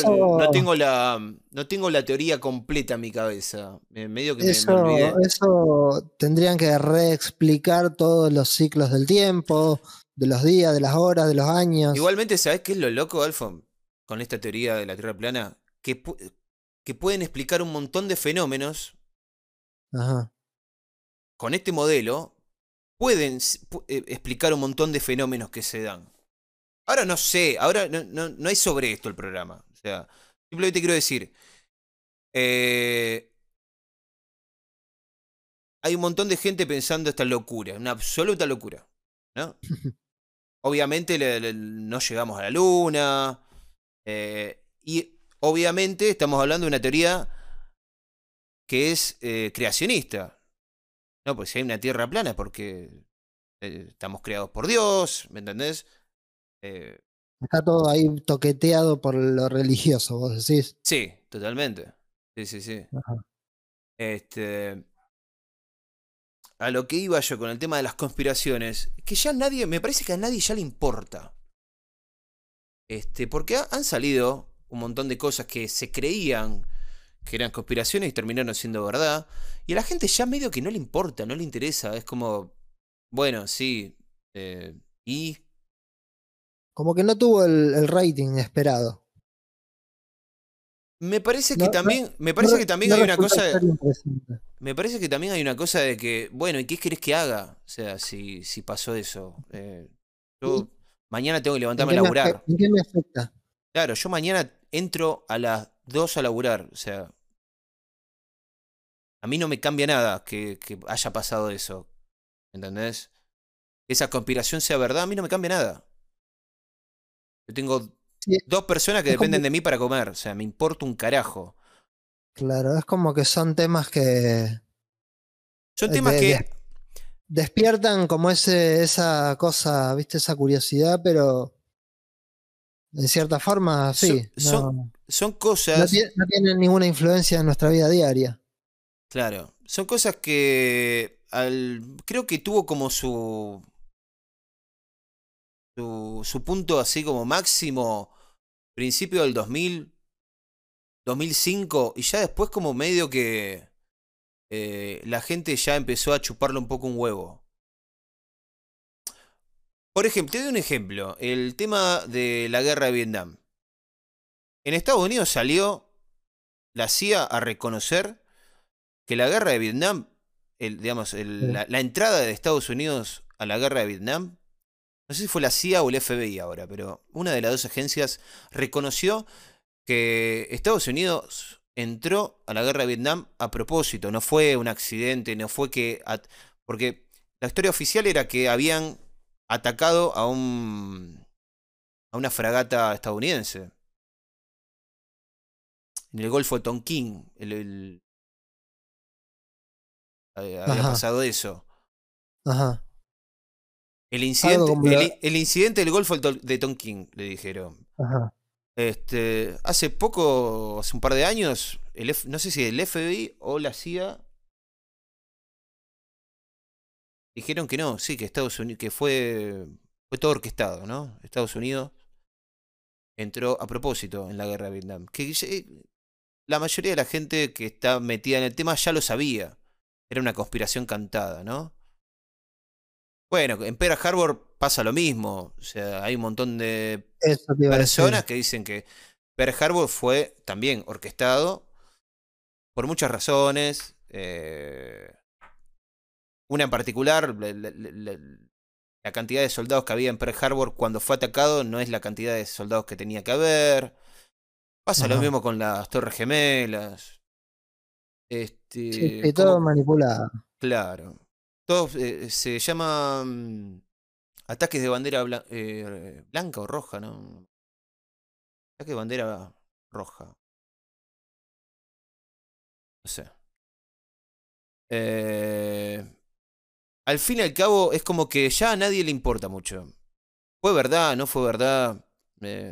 no la no tengo la teoría completa en mi cabeza. Me- medio que me- me, Eso, olvidé. eso tendrían que reexplicar todos los ciclos del tiempo, de los días, de las horas, de los años. Igualmente, ¿sabes qué es lo loco, Alfon? Con esta teoría de la Tierra plana, que, pu- que pueden explicar un montón de fenómenos Ajá. Con este modelo pueden eh, explicar un montón de fenómenos que se dan. Ahora no sé, ahora no, no, no hay sobre esto el programa. O sea, simplemente quiero decir, eh, hay un montón de gente pensando esta locura, una absoluta locura. ¿no? obviamente no llegamos a la luna. Eh, y obviamente estamos hablando de una teoría que es eh, creacionista. No, pues si hay una tierra plana porque eh, estamos creados por Dios, ¿me entendés? Está todo ahí toqueteado por lo religioso, vos decís. Sí, totalmente. Sí, sí, sí. Este. A lo que iba yo con el tema de las conspiraciones, que ya nadie, me parece que a nadie ya le importa. Este, porque han salido un montón de cosas que se creían que eran conspiraciones y terminaron siendo verdad. Y a la gente ya medio que no le importa, no le interesa. Es como, bueno, sí. Eh, y. Como que no tuvo el rating esperado. Me parece que también, me parece que también hay una cosa. me parece que también hay una cosa de que, bueno, ¿y qué querés que haga? O sea, si, si pasó eso. Eh, yo mañana tengo que levantarme a laburar. ¿En qué me afecta? Claro, yo mañana entro a las 2 a laburar. O sea, a mí no me cambia nada que, que haya pasado eso. ¿Entendés? Esa conspiración sea verdad, a mí no me cambia nada. Yo tengo Dos personas que dependen de mí para comer. O sea, me importa un carajo. Claro, es como que son temas que. Son temas que. despiertan como ese, esa cosa, ¿viste? Esa curiosidad, pero. En cierta forma, sí. Son, son, cosas. No, tienen ninguna influencia en nuestra vida diaria. Claro. Son cosas que. Al, creo que tuvo como su su, su, punto así como máximo principio del 2000, 2005, y ya después como medio que eh, la gente ya empezó a chuparle un poco un huevo. Por ejemplo, te doy un ejemplo, el tema de la guerra de Vietnam. En Estados Unidos salió la CIA a reconocer que la guerra de Vietnam, el, digamos, la, la entrada de Estados Unidos a la guerra de Vietnam, no sé si fue la CIA o el FBI ahora, pero una de las dos agencias reconoció que Estados Unidos entró a la guerra de Vietnam a propósito, no fue un accidente, no fue que... Porque la historia oficial era que habían atacado a un a una fragata estadounidense en el Golfo de Tonkin. El, había pasado eso. Ajá. El incidente, el, incidente del Golfo de Tonkin, le dijeron. Ajá. Este, hace poco, hace un par de años, el no sé si el FBI o la CIA dijeron que no, sí, que Estados Unidos, que fue, fue todo orquestado, ¿no? Estados Unidos entró a propósito en la guerra de Vietnam. Que la mayoría de la gente que está metida en el tema ya lo sabía. Era una conspiración cantada, ¿no? Bueno, en Pearl Harbor pasa lo mismo. O sea, hay un montón de personas que dicen que Pearl Harbor fue también orquestado por muchas razones. Eh, una en particular, la, cantidad de soldados que había en Pearl Harbor cuando fue atacado no es la cantidad de soldados que tenía que haber. Pasa lo mismo con las Torres Gemelas. Este, sí, todo manipulado. Claro. Todo eh, se llama mm, ataques de bandera eh, blanca o roja, ¿no? Ataque de bandera roja. No sé. Eh, al fin y al cabo es como que ya a nadie le importa mucho. ¿Fue verdad? ¿No fue verdad?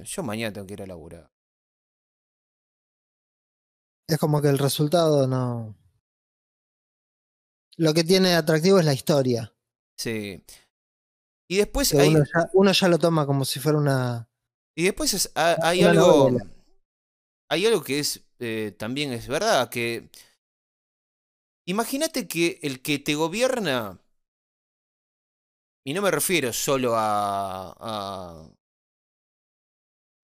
yo mañana tengo que ir a laburar. Es como que el resultado no lo que tiene atractivo es la historia. Sí. Y después hay... uno, ya, lo toma como si fuera una. Y después hay algo. Hay algo que es eh, también es verdad, que. Imagínate que el que te gobierna. Y no me refiero solo a, a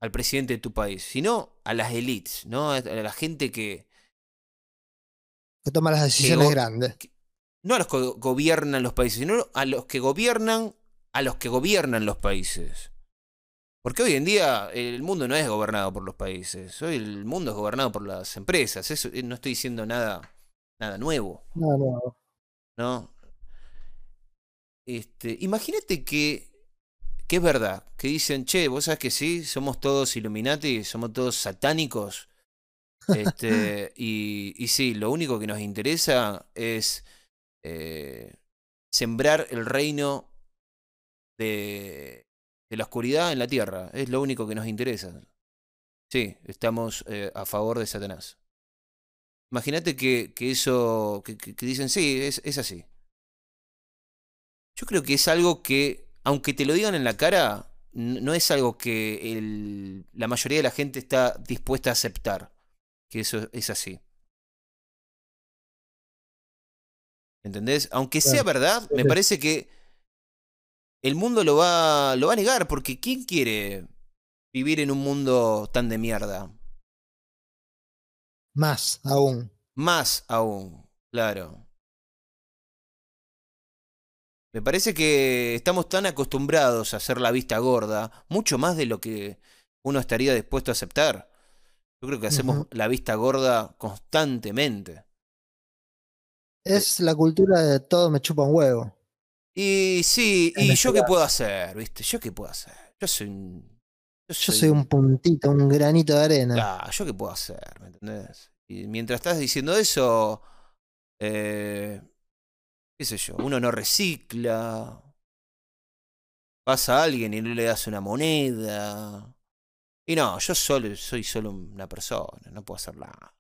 al presidente de tu país, sino a las élites, ¿no? A la gente que, que toma las decisiones grandes. No a los que gobiernan los países, sino a los que gobiernan a los que gobiernan los países. Porque hoy en día el mundo no es gobernado por los países, hoy el mundo es gobernado por las empresas. Eso eh, no estoy diciendo nada, nada nuevo. No, no. ¿no? Este, imagínate que, que es verdad, que dicen, che, vos sabes que sí, somos todos Illuminati, somos todos satánicos. Este, y, y sí, lo único que nos interesa es eh, sembrar el reino de, la oscuridad en la tierra. Es lo único que nos interesa. Sí, estamos eh, a favor de Satanás. Imagínate que, eso, que, dicen, sí, es, así. Yo creo que es algo que, aunque te lo digan en la cara, no es algo que la mayoría de la gente está dispuesta a aceptar. Que eso es así. ¿Entendés? Aunque sea verdad, me parece que el mundo lo va, lo va a negar, porque ¿quién quiere vivir en un mundo tan de mierda? Más aún. Más aún, claro. Me parece que estamos tan acostumbrados a hacer la vista gorda, mucho más de lo que uno estaría dispuesto a aceptar. Yo creo que hacemos la vista gorda constantemente. Es la cultura de todo me chupa un huevo. Y sí, En ¿y yo qué puedo hacer? ¿Viste? ¿Yo qué puedo hacer? Yo soy un. Yo soy un puntito, un granito de arena. Ah, ¿yo qué puedo hacer? ¿Me entendés? Y mientras estás diciendo eso, eh, qué sé yo, uno no recicla, pasa a alguien y no le das una moneda. Y no, yo solo soy solo una persona, no puedo hacer nada.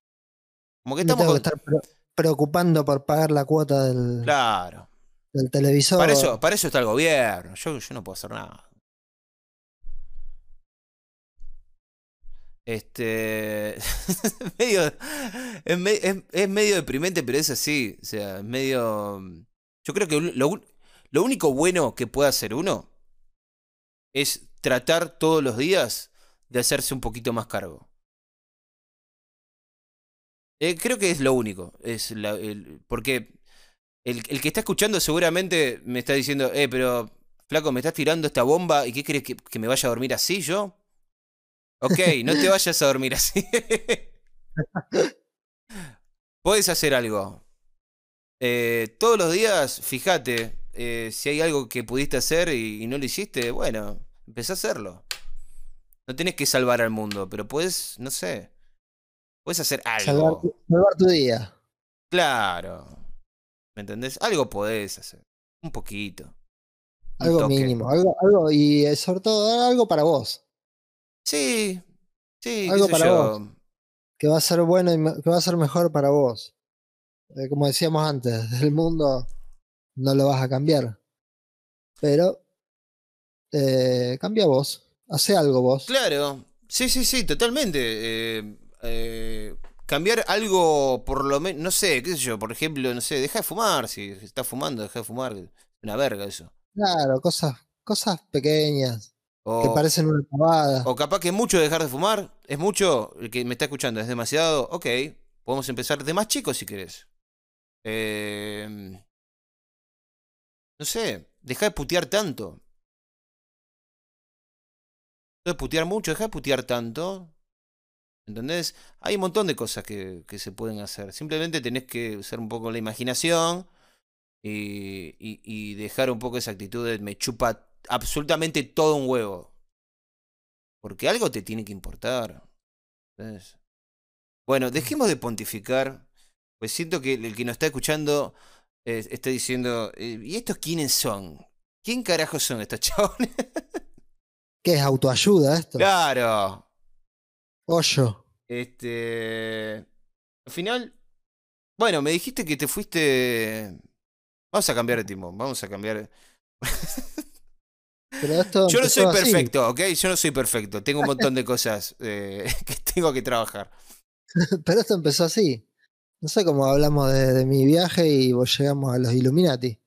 Como que estamos preocupando por pagar la cuota del, Claro. del televisor. Para eso, para eso está el gobierno. Yo, yo no puedo hacer nada. Este. medio, es, me- es- es medio deprimente, pero es así. O sea, es medio. Yo creo que lo, lo único bueno que puede hacer uno es tratar todos los días de hacerse un poquito más cargo. Eh, creo que es lo único. Es la- el- porque el, el que está escuchando seguramente me está diciendo, eh, pero flaco, me estás tirando esta bomba y ¿qué crees que, que me vaya a dormir así yo? Ok, no te vayas a dormir así. Puedes hacer algo. Eh, todos los días, fíjate, eh, si hay algo que pudiste hacer y, y no lo hiciste, bueno, empecé a hacerlo. No tenés que salvar al mundo, pero puedes, no sé, puedes hacer algo. salvar, tu- salvar tu día. Claro. ¿Me entendés? Algo podés hacer. Un poquito. Un Algo toque. mínimo. Algo, algo, y eh, sobre todo algo para vos. Sí. Sí, Algo para yo. vos. Que va a ser bueno y que va a ser mejor para vos. Eh, como decíamos antes, el mundo no lo vas a cambiar. Pero eh, cambia vos. Hace algo vos. Claro. Sí, sí, sí, totalmente. Eh, eh, cambiar algo por lo menos, no sé, qué sé yo, por ejemplo, no sé, deja de fumar, si estás fumando, deja de fumar. Una verga eso. Claro, cosas, cosas pequeñas que parecen una pavada. o capaz que es mucho dejar de fumar, es mucho, el que me está escuchando es demasiado, ok, podemos empezar de más chicos si querés. Eh, no sé, deja de putear tanto. No de putear mucho, deja de putear tanto. ¿Entendés? Hay un montón de cosas que, que se pueden hacer. Simplemente tenés que usar un poco la imaginación y, y- y dejar un poco esa actitud de me chupa absolutamente todo un huevo. Porque algo te tiene que importar. ¿entendés? Bueno, dejemos de pontificar. Pues siento que el que nos está escuchando eh, está diciendo, eh, ¿y estos quiénes son? ¿Quién carajo son estos chabones? ¿Qué es autoayuda esto? claro. Hoyo. Este. Al final. Bueno, me dijiste que te fuiste. Vamos a cambiar de timón. Vamos a cambiar. Pero esto Yo no soy así. perfecto, ¿ok? Yo no soy perfecto. Tengo un montón de cosas eh, que tengo que trabajar. Pero esto empezó así. No sé cómo hablamos de, de mi viaje y vos llegamos a los Illuminati.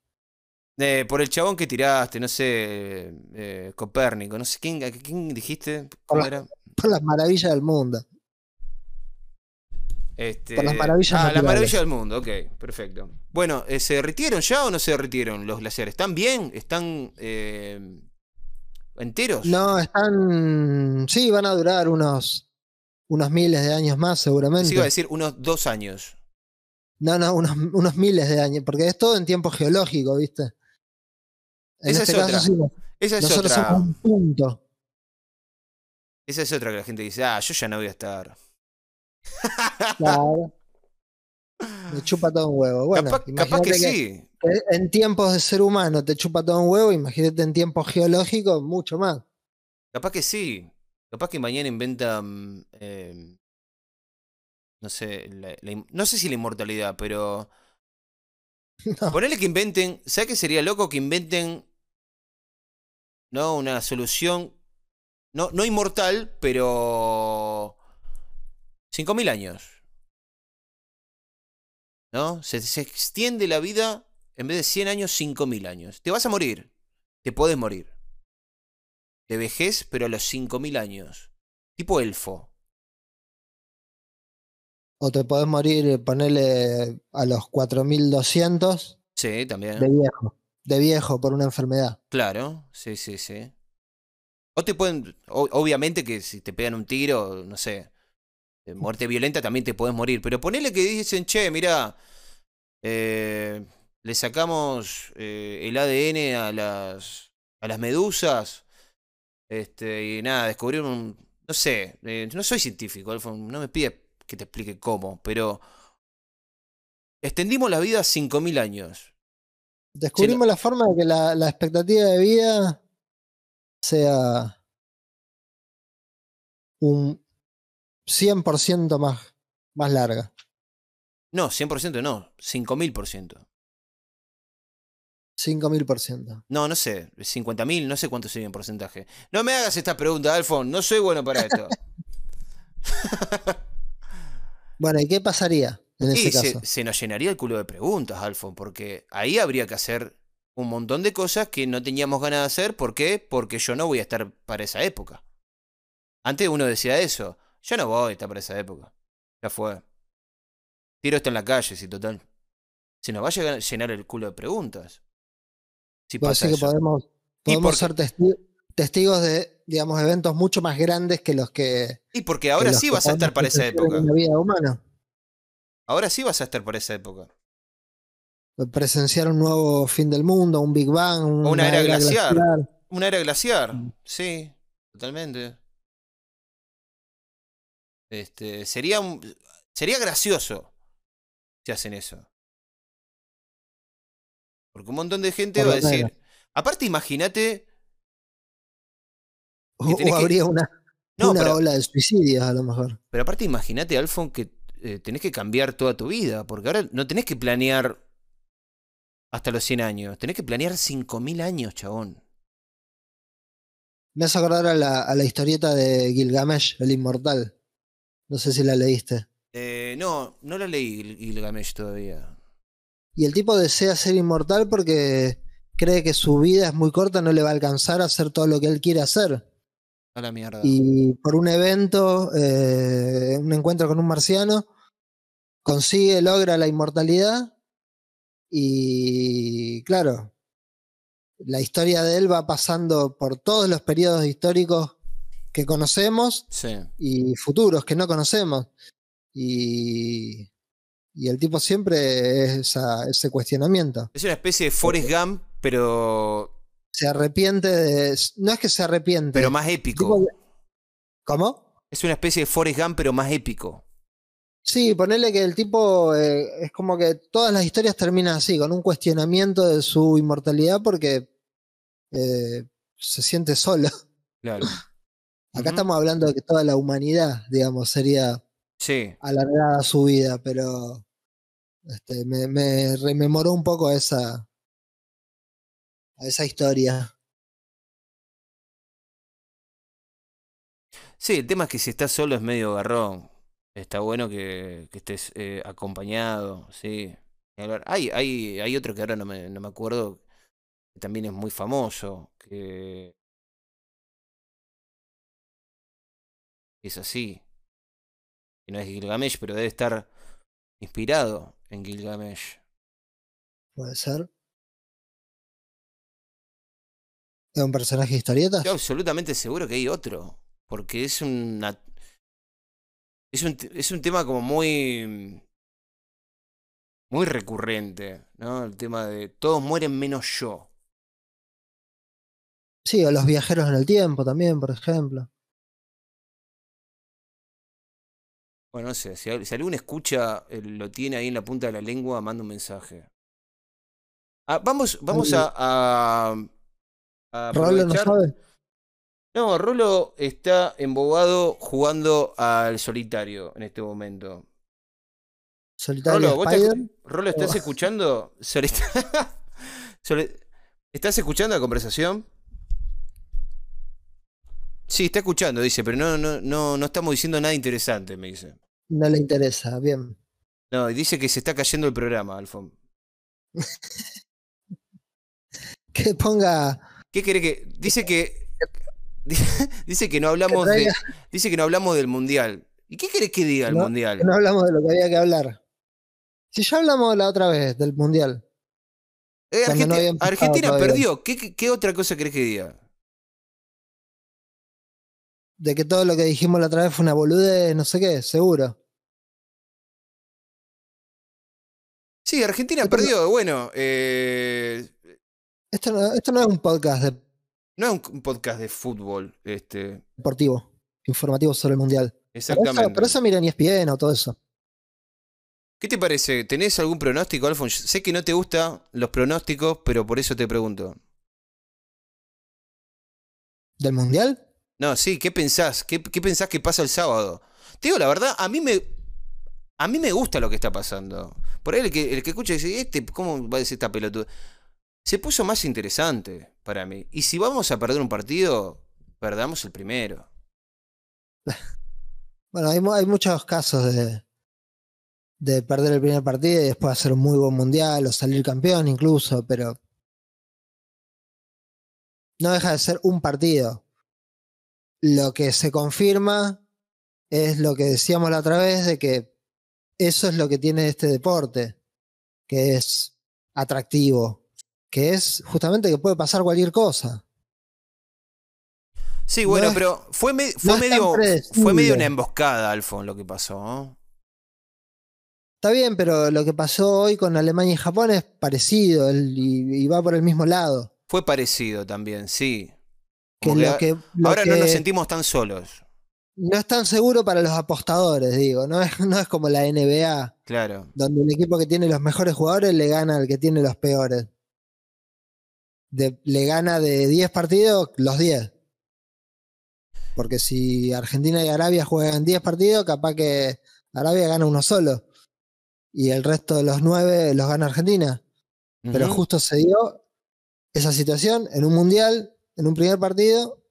Eh, por el chabón que tiraste, no sé. eh, Copérnico, no sé quién, quién dijiste. ¿Cómo era? Por las maravillas del mundo. Este, Por las maravillas Ah, las maravillas del mundo, ok, perfecto. Bueno, eh, ¿se derritieron ya o no se derritieron los glaciares? ¿Están bien? ¿Están eh, enteros? No, están. Sí, van a durar unos, unos miles de años más, seguramente. Sí, iba a decir unos dos años. No, no, unos, unos miles de años, porque es todo en tiempo geológico, ¿viste? En Esa este es caso, otra. sí, Esa es nosotros otra. somos un punto. Esa es otra que la gente dice, ah, yo ya no voy a estar. Claro. Me chupa todo un huevo. Bueno, capaz, capaz que, sí. que en tiempos de ser humano te chupa todo un huevo, imagínate en tiempos geológicos, mucho más. Capaz que sí. Capaz que mañana inventan. eh, no sé. la- la in- no sé si la inmortalidad, pero. No. Ponele que inventen. ¿Sabes qué sería loco que inventen. ¿No? Una solución. No, no inmortal, pero. 5.000 años. ¿No? Se, se extiende la vida. En vez de 100 años, 5.000 años. Te vas a morir. Te podés morir. De vejez, pero a los 5.000 años. Tipo elfo. O te podés morir, ponerle a los 4200 Sí, también. de viejo. De viejo por una enfermedad. Claro, sí, sí, sí. O te pueden, o- obviamente que si te pegan un tiro, no sé, de muerte violenta también te puedes morir. Pero ponele que dicen, che, mira, le sacamos eh, el ADN a las, a las medusas. Este, y nada, descubrieron un, no sé, eh, no soy científico, Alfon, no me pide que te explique cómo, pero extendimos la vida a 5.000 años. Descubrimos la forma de que la, la expectativa de vida sea un 100% más, más larga. No, 100% no, 5.000%. 5000%. No, no sé, 50.000, no sé cuánto sería en porcentaje. No me hagas esta pregunta, Alfon, no soy bueno para esto. Bueno, ¿y qué pasaría en ese se, caso? se nos llenaría el culo de preguntas, Alfon, porque ahí habría que hacer un montón de cosas que no teníamos ganas de hacer. ¿Por qué? Porque yo no voy a estar para esa época. Antes uno decía eso, yo no voy a estar para esa época. Ya fue. Tiro esto en la calle, sí, total. Se nos va a llegar- llenar el culo de preguntas. Si pasa decir que eso. podemos, podemos ser testi- testigos de, digamos, eventos mucho más grandes que los que. Y porque que ahora sí vas a estar para esa época. En la vida humana. Ahora sí vas a estar para esa época. Presenciar un nuevo fin del mundo, un Big Bang, una, una era glaciar. glacial. Una era glaciar. Mm. Sí, totalmente. Este, sería sería gracioso si hacen eso. Porque un montón de gente Por va a decir, aparte imagínate, O, que- habría una, no, una pero, ola de suicidios a lo mejor. pero aparte imagínate, Alfon, que eh, tenés que cambiar toda tu vida, porque ahora no tenés que planear hasta los 100 años, tenés que planear 5000 años, chabón. Me hace acordar a la, a la historieta de Gilgamesh, el inmortal. No sé si la leíste. Eh, no, no la leí Gil- Gilgamesh todavía. Y el tipo desea ser inmortal porque cree que su vida es muy corta, no le va a alcanzar a hacer todo lo que él quiere hacer. A la mierda. Y por un evento, eh, un encuentro con un marciano, consigue, logra la inmortalidad. Y claro, la historia de él va pasando por todos los periodos históricos que conocemos Sí. y futuros que no conocemos. Y, y el tipo siempre es esa- ese cuestionamiento. Es una especie de Forrest Gump, pero, Se arrepiente de. No es que se arrepiente. pero más épico. tipo- ¿Cómo? Es una especie de Forrest Gump, pero más épico. Sí, ponerle que el tipo eh, es como que todas las historias terminan así, con un cuestionamiento de su inmortalidad porque eh, se siente solo. Claro. Acá estamos hablando de que toda la humanidad, digamos, sería Sí. alargada su vida, pero este, me, me rememoró un poco a esa, a esa historia. Sí, el tema es que si estás solo es medio garrón. Está bueno que, que estés eh, acompañado, sí. Hay, hay, hay otro que ahora no me, no me acuerdo, que también es muy famoso, que es así. que no es Gilgamesh, pero debe estar inspirado en Gilgamesh. Puede ser. ¿Es un personaje de historietas? Estoy absolutamente seguro que hay otro. Porque es una. Es un, es un tema como muy. Muy recurrente, ¿no? El tema de todos mueren menos yo. Sí, o los viajeros en el tiempo también, por ejemplo. Bueno, no sé, si, si alguno escucha, eh, lo tiene ahí en la punta de la lengua, manda un mensaje. Ah, vamos vamos a, a, a no sabe. No, Rolo está embobado jugando al solitario en este momento. Solitario Rolo, ¿vos Spider. estás, Rolo, ¿estás Oh. escuchando? ¿Estás escuchando la conversación? Sí, está escuchando, dice, pero no, no, no, no estamos diciendo nada interesante, me dice. No le interesa, bien. No, y dice que se está cayendo el programa, Alfon. Que ponga. ¿Qué quiere que.? Dice que. Dice que no hablamos de. Dice que no hablamos del mundial. ¿Y qué querés que diga el No, mundial? no hablamos de lo que había que hablar. Si ya hablamos la otra vez del mundial. Eh, no Argentina todavía. perdió. ¿Qué, qué, qué otra cosa querés que diga? De que todo lo que dijimos la otra vez fue una boludez, no sé qué, seguro. Sí, Argentina Esto no- perdió. Bueno, eh, Esto no, esto no es un podcast no es un, podcast de fútbol. Este, deportivo, informativo sobre el mundial. Por eso, exactamente. por eso miran ESPN o todo eso. ¿Qué te parece? ¿Tenés algún pronóstico, Alfon? Yo Sé que no te gustan los pronósticos, pero por eso te pregunto. ¿Del mundial? No, sí, ¿qué pensás? ¿Qué, qué pensás que pasa el sábado? Te digo la verdad, a mí me. A mí me gusta lo que está pasando. Por ahí el que, el que escucha dice, este, ¿cómo va a decir esta pelotuda? Se puso más interesante para mí. Y si vamos a perder un partido, perdamos el primero. Bueno, hay, mu- hay muchos casos de, de perder el primer partido y después hacer un muy buen mundial o salir campeón incluso, pero no deja de ser un partido. Lo que se confirma es lo que decíamos la otra vez de que eso es lo que tiene este deporte, que es atractivo, que es justamente que puede pasar cualquier cosa. Sí, No bueno, es- pero fue, me- fue medio. Fue medio una emboscada, Alfon, lo que pasó. ¿no? Está bien, pero lo que pasó hoy con Alemania y Japón es parecido el- y, y va por el mismo lado. Fue parecido también, sí. Que Como que lo a- que, lo ahora no nos sentimos tan solos. no es tan seguro para los apostadores, digo. No es, no es como la NBA, Claro. donde el equipo que tiene los mejores jugadores le gana al que tiene los peores. De- le gana de 10 partidos los 10. Porque si Argentina y Arabia juegan 10 partidos, capaz que Arabia gana uno solo. Y el resto de los 9 los gana Argentina. Pero justo se dio esa situación en un mundial, en un primer partido,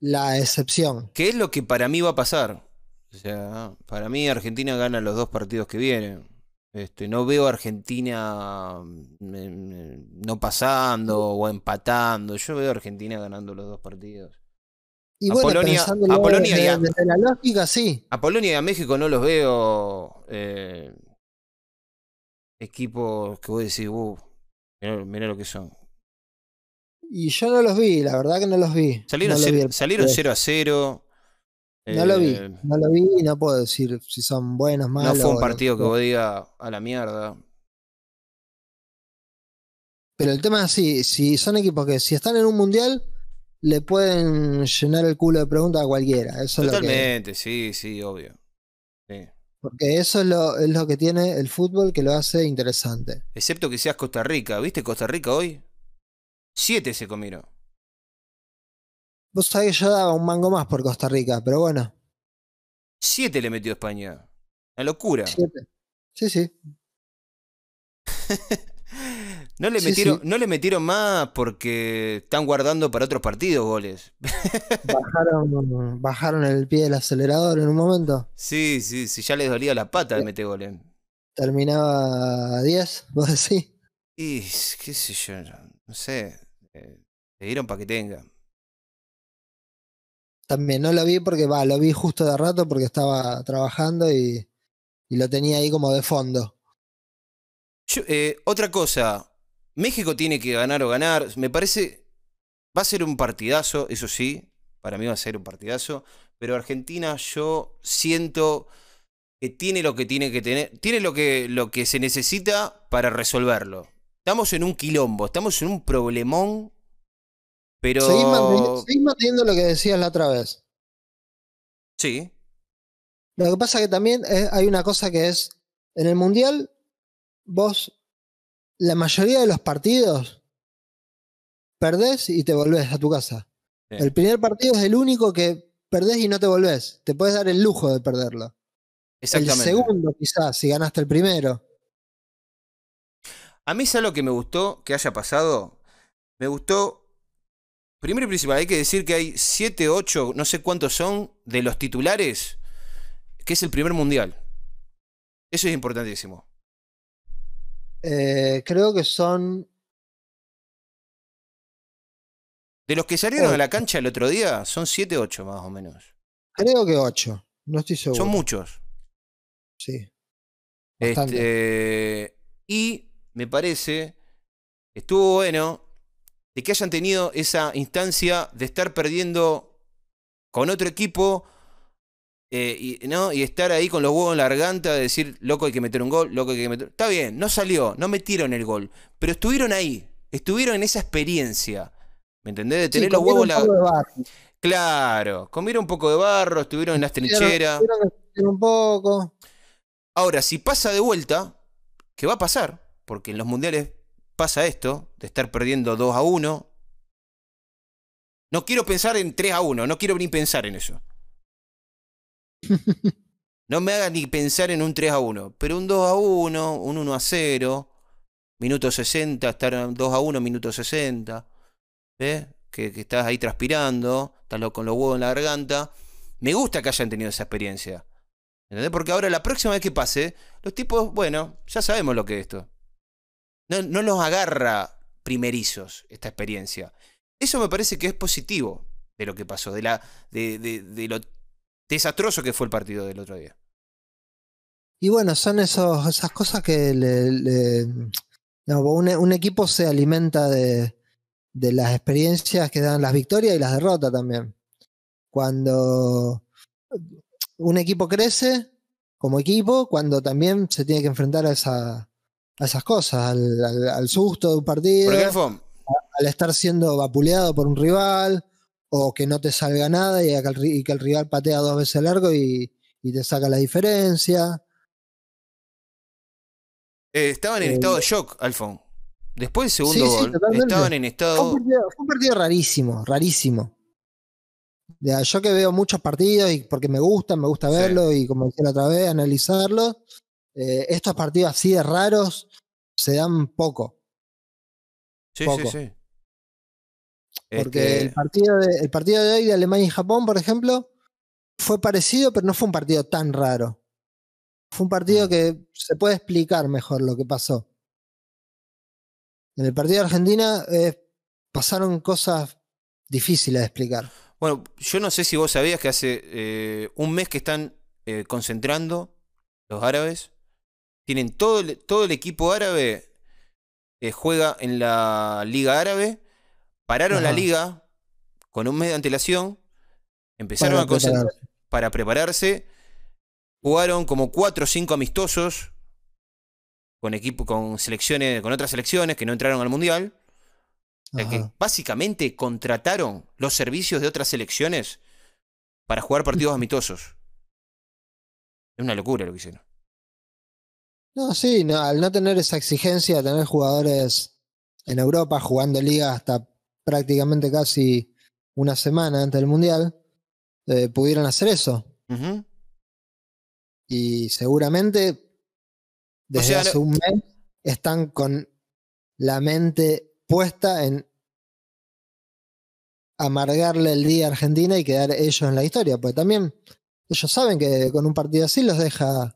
la excepción. ¿Qué es lo que para mí va a pasar? O sea, para mí Argentina gana los dos partidos que vienen. Este, no veo a Argentina mm, no pasando o empatando. Yo veo a Argentina ganando los dos partidos. Y A bueno, Polonia- a Polonia desde, ya- desde la lógica, sí. A Polonia y a México no los veo eh, equipos que vos decís, uh, mirá, mirá lo que son. Y yo no los vi, la verdad que no los vi. Salieron, no lo cero- vi salieron partido. 0 a 0. No lo vi, eh, no lo vi y no puedo decir si son buenos, No malos. fue un partido que vos digas a la mierda. Pero el tema es así, si son equipos que si están en un mundial, le pueden llenar el culo de preguntas a cualquiera. Eso es lo que, Totalmente, sí, sí, obvio. Sí. porque eso es lo, es lo que tiene el fútbol que lo hace interesante. Excepto que seas Costa Rica. ¿Viste Costa Rica hoy? Siete se comieron. Vos sabés que yo daba un mango más por Costa Rica, pero bueno, Siete le metió España. Una locura. siete. Sí, sí. No le, Sí, metieron, sí. no le metieron más porque están guardando para otros partidos goles. Bajaron, bajaron el pie del acelerador en un momento. Sí, sí, sí, ya les dolía la pata de meter goles. Terminaba a 10, vos decís. Y qué sé yo, no sé. eh, le dieron para que tenga. También no lo vi porque va, lo vi justo de rato porque estaba trabajando y, y lo tenía ahí como de fondo. Eh, otra cosa, México tiene que ganar o ganar. Me parece, va a ser un partidazo, eso sí, para mí va a ser un partidazo. Pero Argentina yo siento que tiene lo que tiene que tener, tiene lo que, lo que se necesita para resolverlo. Estamos en un quilombo, estamos en un problemón, pero... Seguís manteniendo, seguís manteniendo lo que decías la otra vez. Sí, Lo que pasa que también es- hay una cosa que es, en el Mundial, vos, la mayoría de los partidos, perdés y te volvés a tu casa. Sí. El primer partido es el único que perdés y no te volvés. Te puedes dar el lujo de perderlo. El exactamente. segundo, quizás, si ganaste el primero. A mí es algo que me gustó que haya pasado. Me gustó. Primero y principal, hay que decir que hay 7, 8, no sé cuántos son, de los titulares, que es el primer mundial. Eso es importantísimo. Eh, creo que son. De los que salieron a Ocho. la cancha el otro día, son 7, 8 más o menos. Creo que ocho. No estoy seguro. Son muchos. Sí. Este, y me parece, estuvo bueno de que hayan tenido esa instancia de estar perdiendo con otro equipo eh, y, ¿no? y estar ahí con los huevos en la garganta de decir, loco hay que meter un gol, loco hay que meter... Está bien, no salió, no metieron el gol, pero estuvieron ahí, estuvieron en esa experiencia. ¿Me entendés? De Sí, tener los huevos... un la-. Claro, comieron un poco de barro, estuvieron en las trincheras. Que un poco. Ahora, si pasa de vuelta, ¿qué va a pasar? Porque en los mundiales pasa esto, de estar perdiendo 2 a 1. No quiero pensar en 3 a 1, no quiero ni pensar en eso. No me haga ni pensar en un 3 a 1, pero un 2 a 1, un 1 a 0, minuto 60, estar 2 a 1, minuto 60. ¿Ves? Que, que estás ahí transpirando, estás lo- con los huevos en la garganta. Me gusta que hayan tenido esa experiencia. ¿Entendés? Porque ahora la próxima vez que pase, los tipos, bueno, ya sabemos lo que es esto. No, no los agarra primerizos esta experiencia. Eso me parece que es positivo de lo que pasó, de, la, de, de- lo desastroso que fue el partido del otro día. Y bueno, son esos, esas cosas que le, un, un equipo se alimenta de, de las experiencias que dan las victorias y las derrotas también. Cuando un equipo crece como equipo, cuando también se tiene que enfrentar a, esa, a esas cosas, al, al- al susto de un partido, al estar siendo vapuleado por un rival, o que no te salga nada y que el, ri- y que el rival patea dos veces largo y, y te saca la diferencia. eh, estaban en Eh, estado de shock, Alfon. Después del segundo Sí, sí, gol, totalmente. estaban en Fue estado. un, partido, fue un partido rarísimo, rarísimo. Yo que veo muchos partidos y porque me gustan, me gusta Sí. verlo y como decía la otra vez, analizarlos. Eh, estos partidos así de raros se dan poco. Sí, sí, poco. sí. Porque Este, el, partido de, el partido de hoy de Alemania y Japón, por ejemplo, fue parecido, pero no fue un partido tan raro. Fue un partido Mm. que se puede explicar mejor lo que pasó. En el partido de Argentina eh, pasaron cosas difíciles de explicar. Bueno, yo no sé si vos sabías que hace eh, un mes que están eh, concentrando los árabes. Tienen todo el, todo el equipo árabe eh, juega en la Liga Árabe. Pararon la liga con un mes de antelación. Empezaron Para a concentrar para prepararse. Jugaron como cuatro o cinco amistosos con equipo, con selecciones, con otras selecciones que no entraron al mundial. O sea, que Ajá. básicamente contrataron los servicios de otras selecciones para jugar partidos amistosos. Es una locura lo que hicieron. No, sí, no, al no tener esa exigencia de tener jugadores en Europa jugando liga hasta prácticamente casi una semana antes del Mundial, eh, pudieron hacer eso. Y seguramente desde sea, hace un mes están con la mente puesta en amargarle el día a Argentina y quedar ellos en la historia, porque también ellos saben que con un partido así los deja,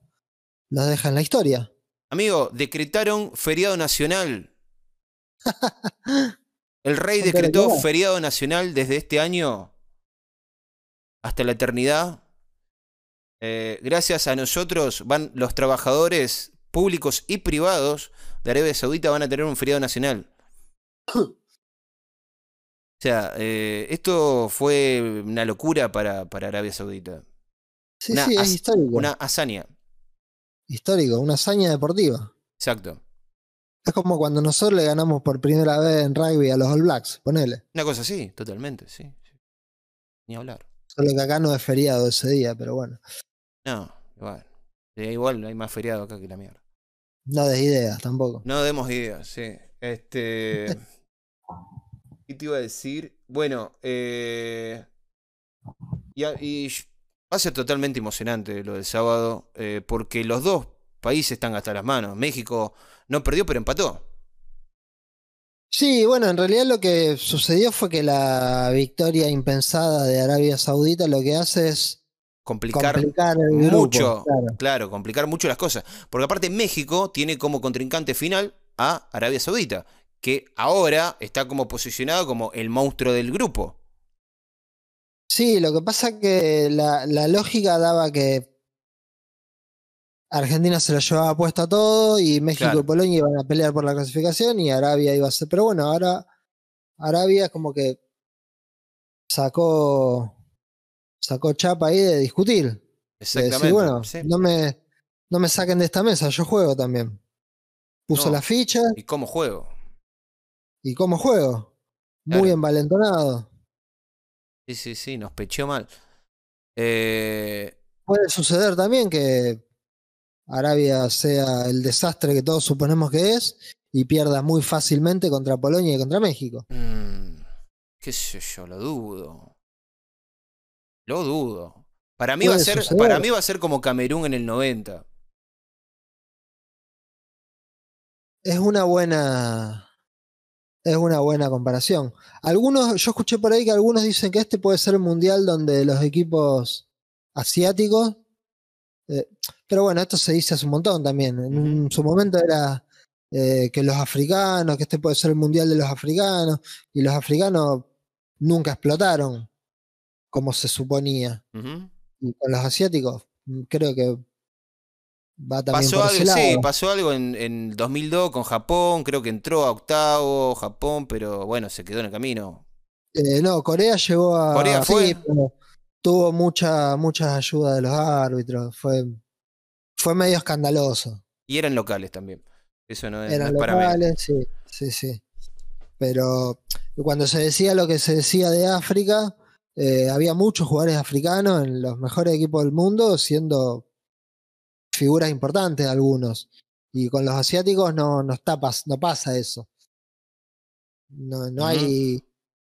los deja en la historia. Amigo, decretaron feriado nacional. El rey decretó feriado nacional desde este año hasta la eternidad. Eh, gracias a nosotros van los trabajadores públicos y privados de Arabia Saudita van a tener un feriado nacional. O sea, eh, esto fue una locura para, para Arabia Saudita. Sí, Una sí, es histórico. Una hazaña. Histórico, una hazaña deportiva. Exacto. Es como cuando nosotros le ganamos por primera vez en rugby a los All Blacks, ponele. Una cosa así, totalmente, sí. sí. Ni hablar. Solo que acá no es feriado ese día, pero bueno. No, igual. Sí, igual hay más feriado acá que la mierda. No des ideas tampoco. No demos ideas, sí. Este. ¿Qué te iba a decir? Bueno, eh. Y, va a ser totalmente emocionante lo del sábado, eh, porque los dos países están hasta las manos. México no perdió, pero empató. Sí, bueno, en realidad lo que sucedió fue que la victoria impensada de Arabia Saudita lo que hace es Complicar, complicar el grupo, mucho. claro. claro, complicar mucho las cosas. Porque aparte México tiene como contrincante final a Arabia Saudita, que ahora está como posicionado como el monstruo del grupo. Sí, lo que pasa que la, la lógica daba que Argentina se lo llevaba puesto a todo y México Claro. y Polonia iban a pelear por la clasificación y Arabia iba a ser. Pero bueno, ahora Arabia como que sacó sacó chapa ahí de discutir. De Exactamente. decir, bueno, sí. no me, no me saquen de esta mesa, yo juego también. Puso No. la ficha ¿Y cómo juego? y cómo juego. Muy envalentonado. Sí, sí, sí, nos pecheó mal. Eh, Puede suceder también que Arabia sea el desastre que todos suponemos que es y pierda muy fácilmente contra Polonia y contra México. mm, qué sé yo, lo dudo. Lo dudo. Para mí, va a ser, suceder. para mí va a ser como Camerún en el 90. Es una buena. Es una buena comparación. Algunos, yo escuché por ahí que algunos dicen que este puede ser el mundial donde los equipos asiáticos. eh, pero bueno, esto se dice hace un montón también. En su momento era eh, que los africanos, que este puede ser el mundial de los africanos, y los africanos nunca explotaron como se suponía. Y con los asiáticos, mm, creo que va también Pasó por ese algo, lado. sí, pasó algo en, en 2002 con Japón, creo que entró a octavo Japón, pero bueno, se quedó en el camino. Eh, no, Corea llegó a. Corea sí, fue. pero tuvo mucha, mucha ayuda de los árbitros. Fue, fue medio escandaloso. Y eran locales también. Eso no es, no Eran es para menos. locales, sí, sí, sí. Pero cuando se decía lo que se decía de África, eh, había muchos jugadores africanos en los mejores equipos del mundo, siendo figuras importantes algunos. Y con los asiáticos no, no, está, no pasa eso. No, no hay,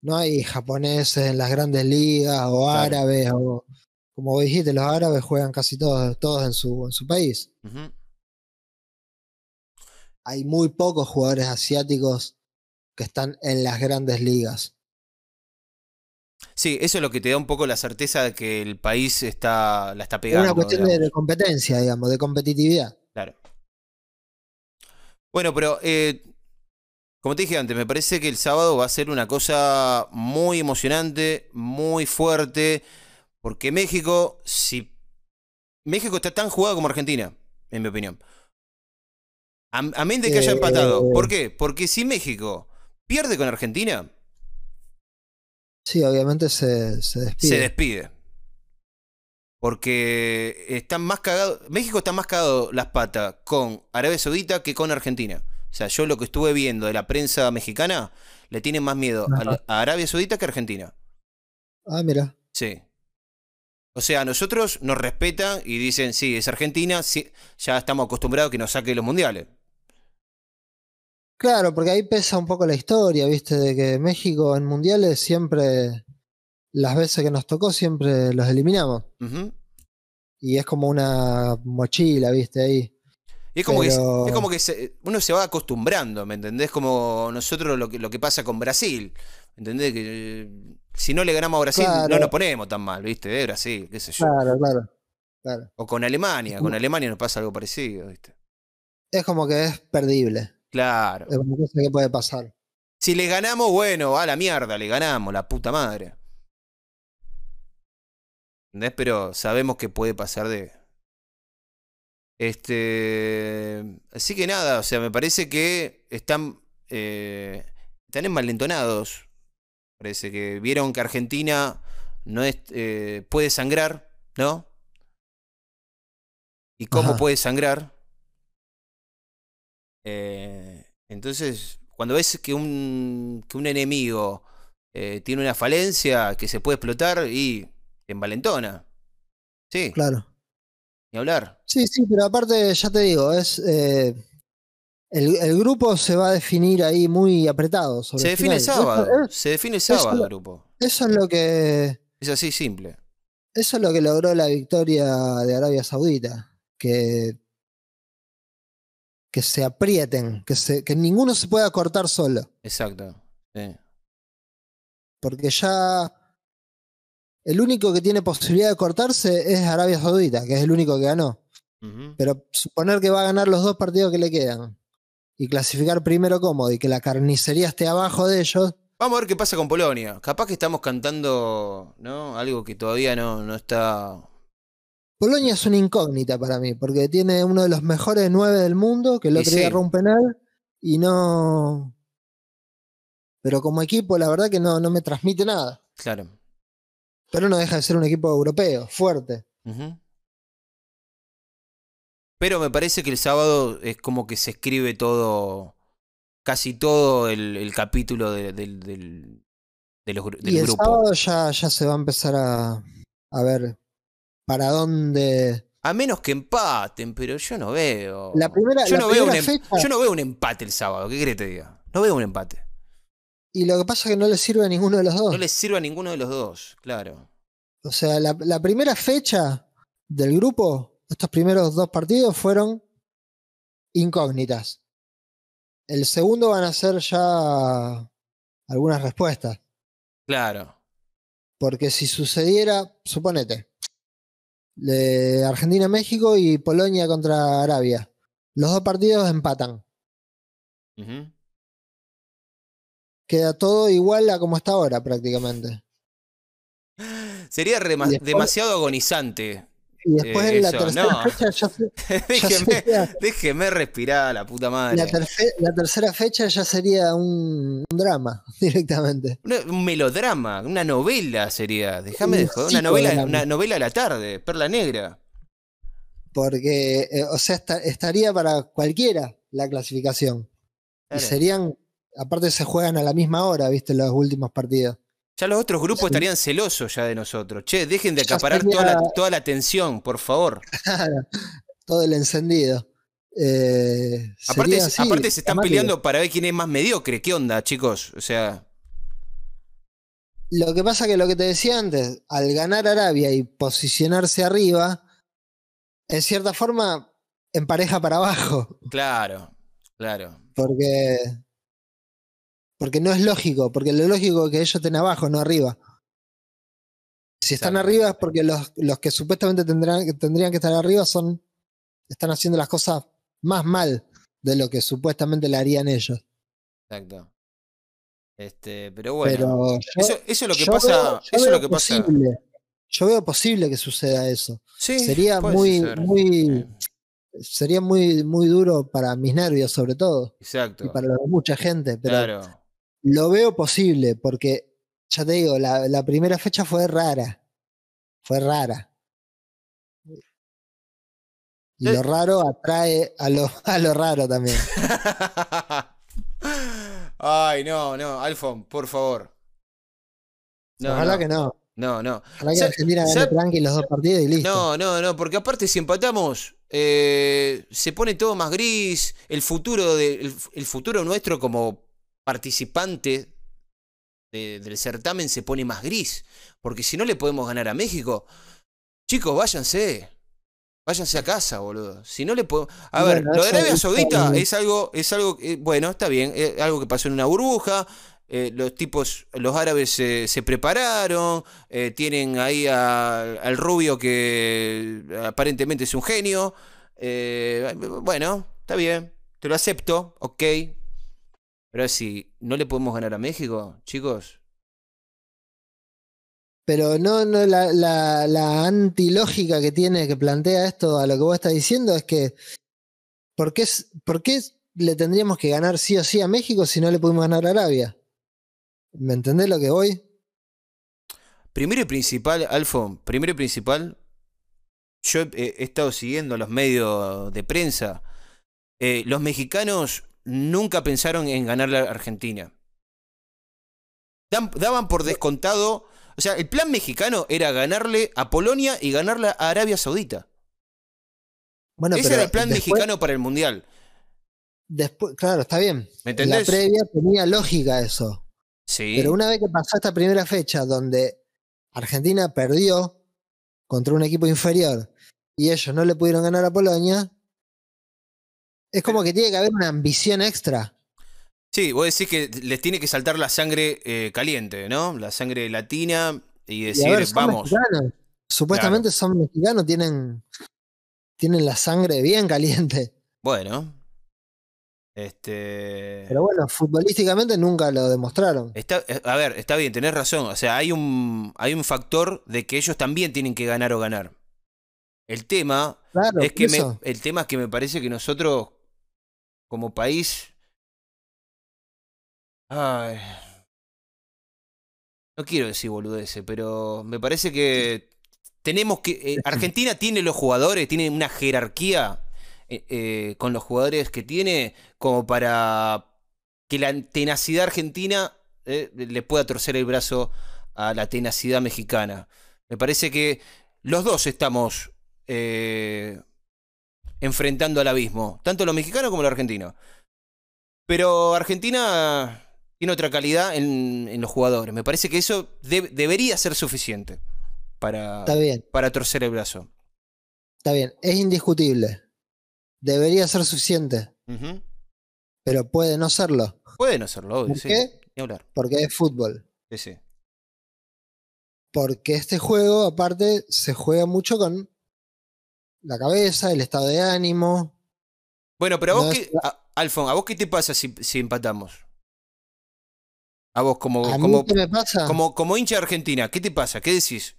no hay japoneses en las grandes ligas o Claro. árabes o como vos dijiste, los árabes juegan casi todos, todos en su, en su país. Hay muy pocos jugadores asiáticos que están en las grandes ligas. Sí, eso es lo que te da un poco la certeza de que el país está, la está Es pegando. una cuestión de, digamos. de competencia, digamos, de competitividad. Claro. Bueno, pero eh, como te dije antes, me parece que el sábado va a ser una cosa muy emocionante, muy fuerte, porque México, si México está tan jugado como Argentina, en mi opinión. A, a mente que haya Eh, empatado. ¿Por qué? Porque si México pierde con Argentina, Sí, obviamente se, se despide. se despide. Porque están más cagados. México está más cagado las patas con Arabia Saudita que con Argentina. O sea, yo lo que estuve viendo de la prensa mexicana, le tienen más miedo a, Arabia Saudita que a Argentina. Ah, mira. Sí. O sea, a nosotros nos respetan y dicen, sí, es Argentina, sí, ya estamos acostumbrados a que nos saque los mundiales. Claro, porque ahí pesa un poco la historia, viste, de que México en mundiales siempre, las veces que nos tocó, siempre los eliminamos. Y es como una mochila, viste, ahí. Y es como Pero- que, es como que se- uno se va acostumbrando, ¿me entendés? Como nosotros lo que, lo que pasa con Brasil. ¿Entendés? Que eh, si no le ganamos a Brasil, Claro. no nos ponemos tan mal, ¿viste? Eh, Brasil, qué sé yo. Claro, claro, claro. O con Alemania, con Alemania nos pasa algo parecido, ¿viste? Es como que es perdible. Claro. Es una cosa que puede pasar. Si le ganamos, bueno, a la mierda, le ganamos, la puta madre. ¿Entendés? Pero sabemos que puede pasar de. Este. Así que nada, o sea, me parece que están. Eh, están envalentonados. Parece que vieron que Argentina no es, eh, puede sangrar, ¿no? ¿Y cómo Ajá. puede sangrar? Eh, entonces, cuando ves que un, que un enemigo eh, tiene una falencia que se puede explotar y te envalentona. Sí, Claro. ni hablar. Sí, sí, pero aparte, ya te digo, es eh, el, el grupo se va a definir ahí muy apretado. Sobre Se define sábado. Se define el eso sábado, lo- el grupo. eso es lo que Es así simple. eso es lo que logró la victoria de Arabia Saudita, que que se aprieten, que se que ninguno se pueda cortar solo, Exacto. Sí. porque ya el único que tiene posibilidad de cortarse es Arabia Saudita, que es el único que ganó. Pero suponer que va a ganar los dos partidos que le quedan y clasificar primero cómodo y que la carnicería esté abajo de ellos, Vamos a ver qué pasa con Polonia. Capaz que estamos cantando, ¿no? Algo que todavía no, no está. Polonia es una incógnita para mí, porque tiene uno de los mejores nueve del mundo, que el otro día sí. erró un penal y no. Pero como equipo, la verdad que no, no me transmite nada. Claro. Pero no deja de ser un equipo europeo, fuerte. Pero me parece que el sábado es como que se escribe todo, casi todo el, el capítulo de- del, del, de los gru- del y el grupo. sábado ya, ya se va a empezar a, a ver para dónde. A menos que empaten, pero yo no veo. La primera, yo, la no veo un primera em- fecha, yo no veo un empate el sábado, ¿qué que te diga? No veo un empate. y lo que pasa es que no le sirve a ninguno de los dos. No les sirve a ninguno de los dos, claro. O sea, la, la primera fecha del grupo, estos primeros dos partidos fueron incógnitas. El segundo van a ser ya algunas respuestas. Claro. Porque si sucediera, suponete, de Argentina-México y Polonia contra Arabia, los dos partidos empatan. Queda todo igual a como está ahora prácticamente. Sería después- demasiado agonizante. Y después Eh, en la eso, tercera no. fecha ya, se- ya déjeme, déjeme respirar, la puta madre. la, terce- la tercera fecha ya sería un, un drama directamente. Una- un melodrama, una novela sería. Déjame de joder. Una novela, una novela a la tarde, Perla Negra. Porque, eh, o sea, esta- estaría para cualquiera la clasificación. Claro. Y serían, aparte se juegan a la misma hora, viste, los últimos partidos. Ya los otros grupos Sí. estarían celosos ya de nosotros. Che, dejen de acaparar sería- toda, la, toda la atención, por favor. Todo el encendido. Eh, Aparte, así, aparte se están peleando para ver quién es más mediocre. ¿Qué onda, chicos? O sea, Lo que pasa que lo que te decía antes, al ganar Arabia y posicionarse arriba, en cierta forma empareja para abajo. claro, claro. Porque. Porque no es lógico, porque lo lógico es que ellos estén abajo, no arriba. Si están Exacto. arriba es porque los, los que supuestamente tendrán, tendrían que estar arriba son. están haciendo las cosas más mal de lo que supuestamente le harían ellos. Exacto. Este, pero bueno. Pero yo, eso, eso es lo que pasa. veo- eso es lo que pasa. posible. Yo veo posible que suceda eso. Sí, Sería muy, muy, sería muy, muy duro para mis nervios, sobre todo, Exacto. y para mucha gente, pero Claro. Lo veo posible, porque ya te digo, la, la primera fecha fue rara. Fue rara. Y lo raro atrae a lo, a lo raro también. Ay, no, no, Alfon, por favor. No, Ojalá no, que no. no, no. Ojalá que Argentina gane tranqui los dos partidos y listo. No, no, no, porque aparte si empatamos, eh, se pone todo más gris, el futuro, de, el, el futuro nuestro como participante de- del certamen se pone más gris, porque si no le podemos ganar a México, chicos, váyanse. Váyanse a casa, boludo. Si no le podemos... A ver, lo de Arabia Saudita es algo, es algo, eh, bueno, está bien, es algo que pasó en una burbuja. eh, los tipos, los árabes se- se prepararon, eh, tienen ahí a- al rubio que aparentemente es un genio. eh, bueno, está bien, te lo acepto, ok. Pero si no le podemos ganar a México, chicos, Pero no, no la, la, la antilógica que tiene, que plantea esto a lo que vos estás diciendo es que ¿por qué, es- ¿por qué le tendríamos que ganar sí o sí a México si no le pudimos ganar a Arabia? ¿Me entendés lo que voy? Primero y principal, Alfon, primero y principal, yo he, he estado siguiendo los medios de prensa. Eh, los mexicanos nunca pensaron en ganar la Argentina. Daban por descontado. O sea, el plan mexicano era ganarle a Polonia y ganarle a Arabia Saudita. Bueno, Ese pero era el plan después- mexicano para el Mundial. Después, claro, está bien. ¿Me la previa tenía lógica eso. Sí. Pero una vez que pasó esta primera fecha donde Argentina perdió contra un equipo inferior y ellos no le pudieron ganar a Polonia, es como que tiene que haber una ambición extra. Sí, vos decís que les tiene que saltar la sangre eh, caliente, ¿no? La sangre latina y decir, ver, vamos. mexicanos. Supuestamente son mexicanos, tienen, tienen la sangre bien caliente. Bueno. Este. Pero bueno, futbolísticamente nunca lo demostraron. Está, eh, a ver, está bien, tenés razón. O sea, hay un, hay un factor de que ellos también tienen que ganar o ganar. El tema Claro, es que me, el tema es que me parece que nosotros, como país. Ay, no quiero decir boludeces, pero me parece que tenemos que. eh, Argentina tiene los jugadores, tiene una jerarquía eh, eh, con los jugadores que tiene, como para que la tenacidad argentina le pueda torcer el brazo a la tenacidad mexicana. Me parece que los dos estamos eh, enfrentando al abismo, tanto los mexicanos como los argentinos. Pero Argentina tiene otra calidad en, en los jugadores. Me parece que eso de- debería ser suficiente para, Está bien, para torcer el brazo. está bien. Es indiscutible. Debería ser suficiente, pero puede no serlo. Puede no serlo, obvio, ¿Por sí. qué? Ni hablar. Porque es fútbol. Sí, sí. Porque este juego, aparte, se juega mucho con la cabeza, el estado de ánimo. Bueno, pero a vos qué, a- Alfon, ¿a vos qué te pasa si, si empatamos? A vos como, ¿A mí como, qué me pasa? como, como hincha de Argentina, ¿qué te pasa? ¿Qué decís?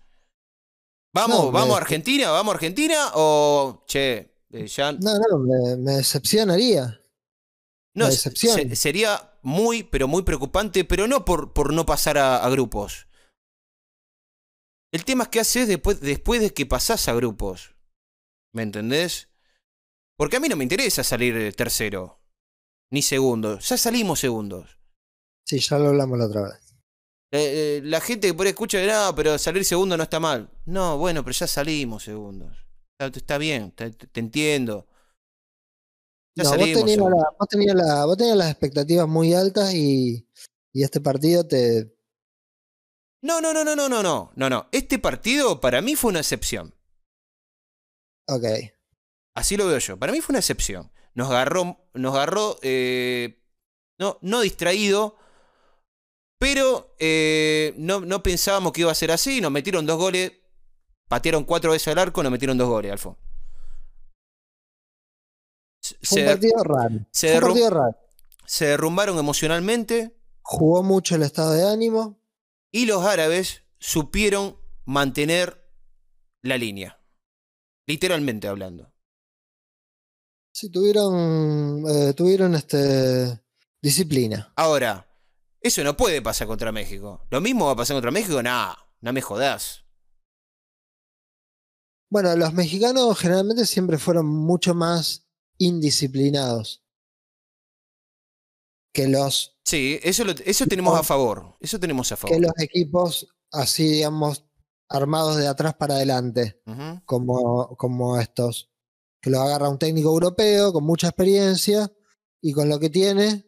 ¿Vamos, No, me- vamos a Argentina? ¿Vamos a Argentina? O, che, eh, ya... No, no, me, me decepcionaría. No, se- sería muy, pero muy preocupante, pero no por, por no pasar a, a grupos. El tema es qué haces después, después de que pasás a grupos. ¿Me entendés? Porque a mí no me interesa salir eh, tercero, ni segundo. Ya salimos segundos. Sí, ya lo hablamos la otra vez. Eh, eh, la gente que por ahí escucha, no, pero salir segundo no está mal. No, bueno, pero ya salimos segundos. Está, está bien, te, te entiendo. Ya No, vos tenías, segundos. la- vos, tenías la- vos tenías las expectativas muy altas y, y este partido te. No, no, no, no, no, no, no, no, no. Este partido para mí fue una excepción. Ok. Así lo veo yo. Para mí fue una excepción. Nos agarró, nos agarró, eh, no, no distraído, pero eh, no, no pensábamos que iba a ser así. Nos metieron dos goles, patearon cuatro veces al arco, nos metieron dos goles, Alfo. Se, Fue un partido raro. se derrum- partido raro. se derrumbaron emocionalmente Jugó mucho el estado de ánimo. y los árabes supieron mantener la línea. Literalmente hablando. Sí, tuvieron. eh, tuvieron este. disciplina. Ahora, eso no puede pasar contra México. ¿Lo mismo va a pasar contra México? Nah, no me jodas. Bueno, los mexicanos generalmente siempre fueron mucho más indisciplinados que los, Sí, eso, lo- eso tenemos a favor. Eso tenemos a que favor. los equipos así, digamos, armados de atrás para adelante, como, como estos. Que los agarra un técnico europeo con mucha experiencia y con lo que tiene,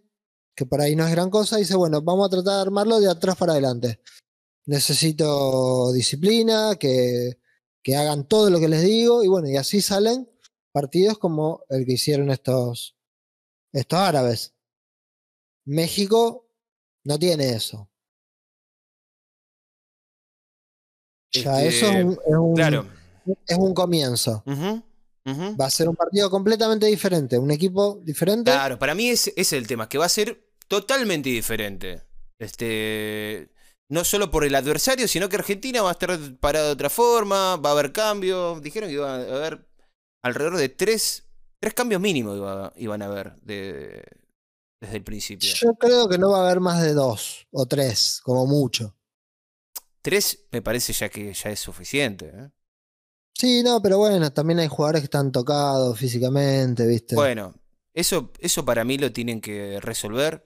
que por ahí no es gran cosa, dice, bueno, vamos a tratar de armarlo de atrás para adelante. Necesito disciplina, que, que hagan todo lo que les digo, y bueno, y así salen partidos como el que hicieron estos, estos árabes. México no tiene eso. Ya Este, eso es un, es un- Claro. es un comienzo. Ujú, ujú. Va a ser un partido completamente diferente, un equipo diferente. Claro, para mí ese ese es el tema, que va a ser totalmente diferente. Este. no solo por el adversario, sino que Argentina va a estar parada de otra forma, va a haber cambios. Dijeron que iba a haber alrededor de tres, tres cambios mínimos iban a haber de, desde el principio. Yo creo que no va a haber más de dos o tres, como mucho. Tres me parece ya que ya es suficiente. ¿eh? Sí, no, pero bueno, también hay jugadores que están tocados físicamente, ¿viste? Bueno, eso, eso para mí lo tienen que resolver.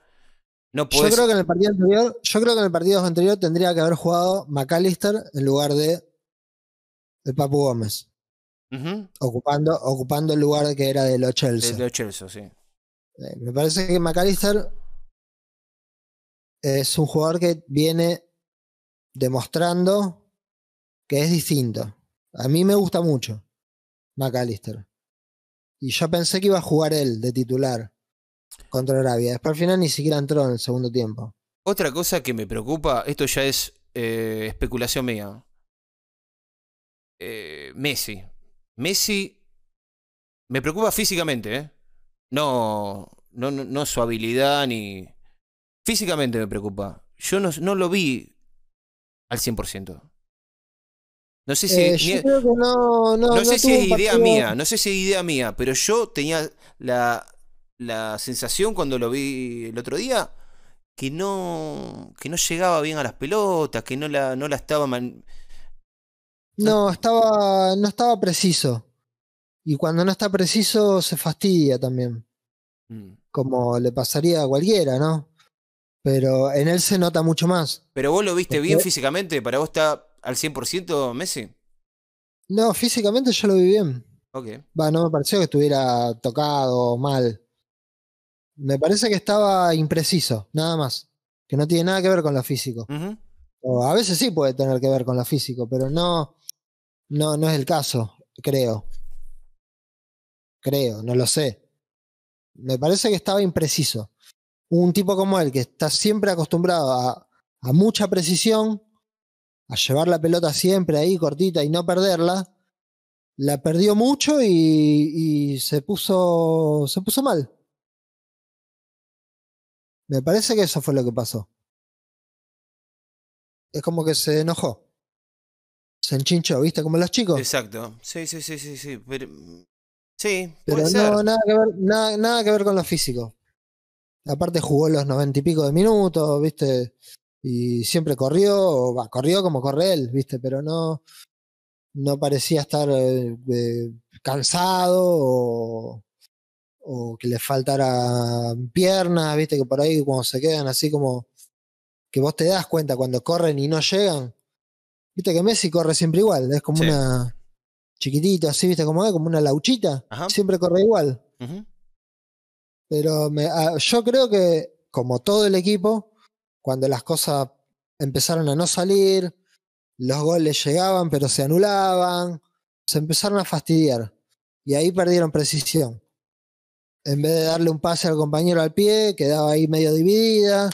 No Yo creo que en el partido anterior, yo creo que en el partido anterior tendría que haber jugado McAllister en lugar de el Papu Gómez. ocupando, ocupando el lugar que era de los Chelsea. De los Chelsea, sí. Eh, me parece que McAllister es un jugador que viene demostrando que es distinto. A mí me gusta mucho McAllister. Y yo pensé que iba a jugar él de titular contra Arabia. Después al final ni siquiera entró en el segundo tiempo. Otra cosa que me preocupa, esto ya es eh, especulación mía. Eh, Messi. Messi me preocupa físicamente, ¿eh? No, no, no, su habilidad ni... Físicamente me preocupa. Yo no, no lo vi al 100%. No sé si, eh, no, no, sé si es idea mía, no sé si es idea mía, pero yo tenía la, la sensación cuando lo vi el otro día que no que no llegaba bien a las pelotas, que no la no la estaba No, estaba no estaba preciso. Y cuando no está preciso se fastidia también. Mm. Como le pasaría a cualquiera, ¿no? Pero en él se nota mucho más. ¿Pero vos lo viste bien físicamente? ¿Para vos está al 100% Messi? No, físicamente yo lo vi bien. Ok. Va, no me pareció que estuviera tocado o mal. Me parece que estaba impreciso, nada más. Que no tiene nada que ver con lo físico. O a veces sí puede tener que ver con lo físico, pero no, no, no es el caso, creo. Creo, no lo sé. Me parece que estaba impreciso. Un tipo como él, que está siempre acostumbrado a, a mucha precisión, a llevar la pelota siempre ahí cortita y no perderla, la perdió mucho y, y se puso se puso mal. Me parece que eso fue lo que pasó. Es como que se enojó. Se enchinchó, ¿viste? Como los chicos. Exacto. Sí, sí, sí, sí, sí. Pero, sí, Pero no, nada que, ver, nada, nada que ver con lo físico. Aparte jugó los noventa y pico de minutos, ¿viste? Y siempre corrió, corrió como corre él, ¿viste? Pero no, no parecía estar eh, eh, cansado o, o que le faltara piernas, viste que por ahí cuando se quedan así como que vos te das cuenta cuando corren y no llegan. Viste que Messi corre siempre igual, es como una chiquitita, así, viste como es, como una lauchita, siempre corre igual. Pero me, ah, yo creo que, como todo el equipo, cuando las cosas empezaron a no salir, los goles llegaban pero se anulaban, se empezaron a fastidiar y ahí perdieron precisión en vez de darle un pase al compañero al pie, quedaba ahí medio dividida.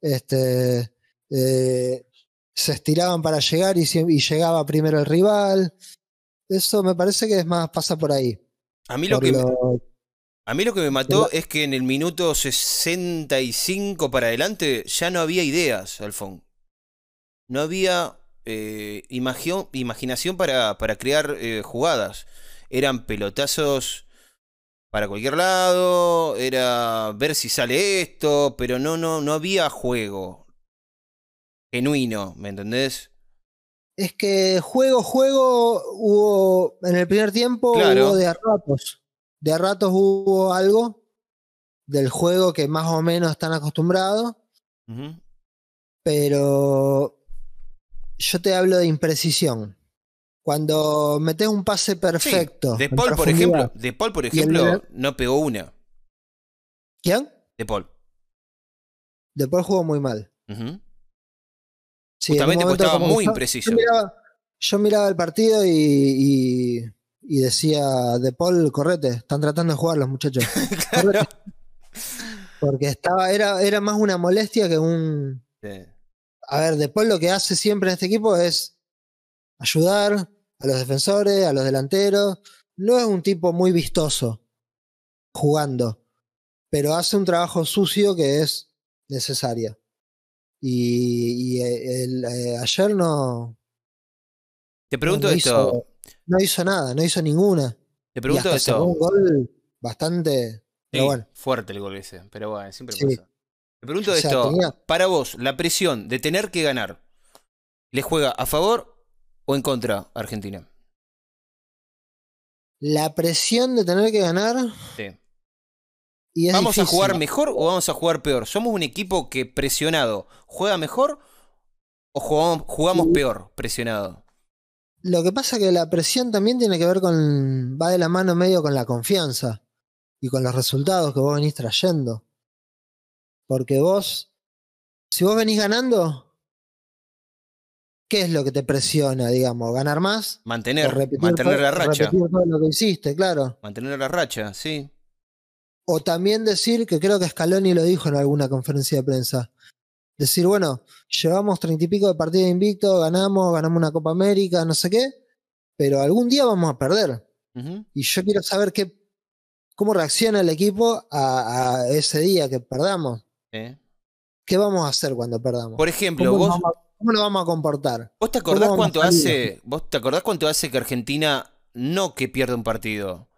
Este, eh, se estiraban para llegar y, llegaba primero el rival. Eso me parece que es más, pasa por ahí. A mí lo que, me, a mí lo que me mató es que en el minuto 65 para adelante ya no había ideas, Alfón. No había eh, imaginación para, para crear eh, jugadas. Eran pelotazos para cualquier lado, era ver si sale esto, pero no, no, no había juego genuino, ¿me entendés? Es que juego, juego hubo en el primer tiempo hubo de a ratos. De a ratos hubo algo del juego que más o menos están acostumbrados. Pero yo te hablo de imprecisión. Cuando metes un pase perfecto. de Paul, por ejemplo, de Paul, por ejemplo, no pegó una. ¿Quién? De Paul. De Paul jugó muy mal. Justamente porque estaba muy impreciso. Yo miraba, el partido y, y, decía, De Paul, correte, están tratando de jugar los muchachos. Porque estaba, era, era más una molestia que un. A ver, De Paul lo que hace siempre en este equipo es ayudar, a los defensores, a los delanteros. No es un tipo muy vistoso jugando, pero hace un trabajo sucio que es necesario. Y, y, eh, el- eh, ayer no, Te pregunto no esto. No hizo nada, no hizo ninguna. Te pregunto esto. un gol bastante. Pero Sí, bueno, fuerte el gol ese, pero bueno, siempre Sí. pasa. Te pregunto O sea, esto, tenía- para vos, la presión de tener que ganar, ¿le juega a favor o en contra a Argentina? la presión de tener que ganar. Sí. Y ¿Vamos a jugar mejor o vamos a jugar peor? ¿Somos un equipo que presionado juega mejor o jugamos, peor presionado? Lo que pasa que la presión también tiene que ver con. va de la mano medio con la confianza y con los resultados que vos venís trayendo. Porque vos, si vos venís ganando, ¿qué es lo que te presiona, digamos? ¿Ganar más? ¿O Mantener, repetir mantener la racha. repetir todo lo que hiciste, claro. Mantener la racha, sí. O también decir, que creo que Scaloni lo dijo en alguna conferencia de prensa, decir, bueno, llevamos treinta y pico de partidos invictos, ganamos, ganamos una Copa América, no sé qué, pero algún día vamos a perder. Y yo quiero saber qué, cómo reacciona el equipo a, a ese día que perdamos. ¿Qué vamos a hacer cuando perdamos? Por ejemplo, ¿Cómo, vos, nos vamos a- cómo nos vamos a comportar? ¿Vos te acordás ¿Cómo vamos cuánto hace? ¿Vos te acordás cuánto hace que Argentina no que pierda un partido,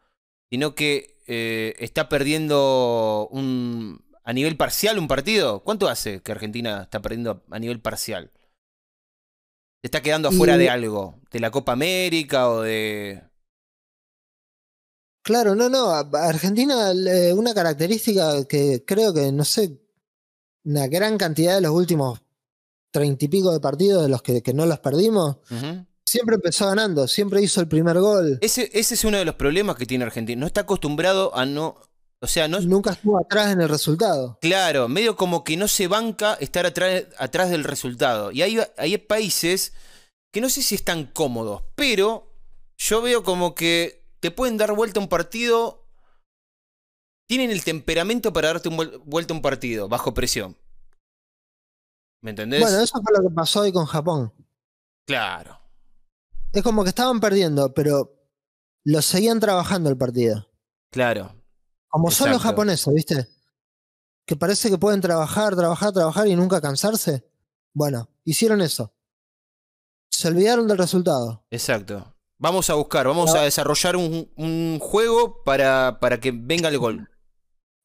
sino que eh, está perdiendo un a nivel parcial un partido? ¿Cuánto hace que Argentina está perdiendo a nivel parcial? ¿Se está quedando afuera Y- de algo? ¿De la Copa América o de Claro, no, no. Argentina, eh, una característica que creo que, no sé, una gran cantidad de los últimos treinta y pico de partidos de los que, que no los perdimos, siempre empezó ganando, siempre hizo el primer gol, Ese, ese es uno de los problemas que tiene Argentina. No está acostumbrado a no. O sea, no, nunca estuvo atrás en el resultado. Claro, medio como que no se banca estar atrás, atrás del resultado. Y hay, hay países que no sé si están cómodos, pero yo veo como que te pueden dar vuelta a un partido. Tienen el temperamento para darte un vuel- vuelta a un partido bajo presión. ¿Me entendés? Bueno, eso fue lo que pasó hoy con Japón. Claro. Es como que estaban perdiendo, pero lo seguían trabajando el partido. Claro. Como son los japoneses, ¿viste? Que parece que pueden trabajar, trabajar, trabajar y nunca cansarse. Bueno, hicieron eso. Se olvidaron del resultado. Exacto. Vamos a buscar, vamos a desarrollar un, un juego para, para que venga el gol.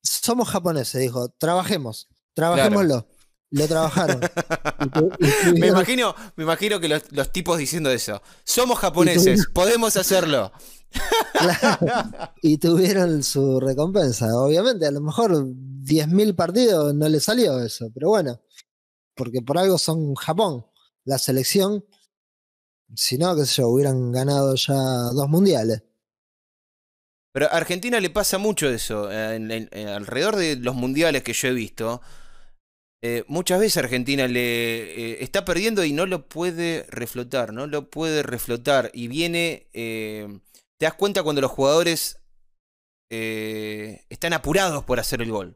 Somos japoneses, dijo. Trabajemos. Trabajémoslo. Lo trabajaron. Me imagino, me imagino que los, los tipos diciendo eso. Somos japoneses, podemos hacerlo. Claro. y tuvieron su recompensa. Obviamente, a lo mejor 10.000 partidos no le salió eso, pero bueno, porque por algo son Japón, la selección. Si no, qué sé yo, hubieran ganado ya dos mundiales. Pero a Argentina le pasa mucho eso. eh, en- en- en- alrededor de los mundiales que yo he visto, eh, muchas veces Argentina le eh, está perdiendo y no lo puede reflotar, no lo puede reflotar. Y viene, eh, te das cuenta cuando los jugadores están apurados por hacer el gol.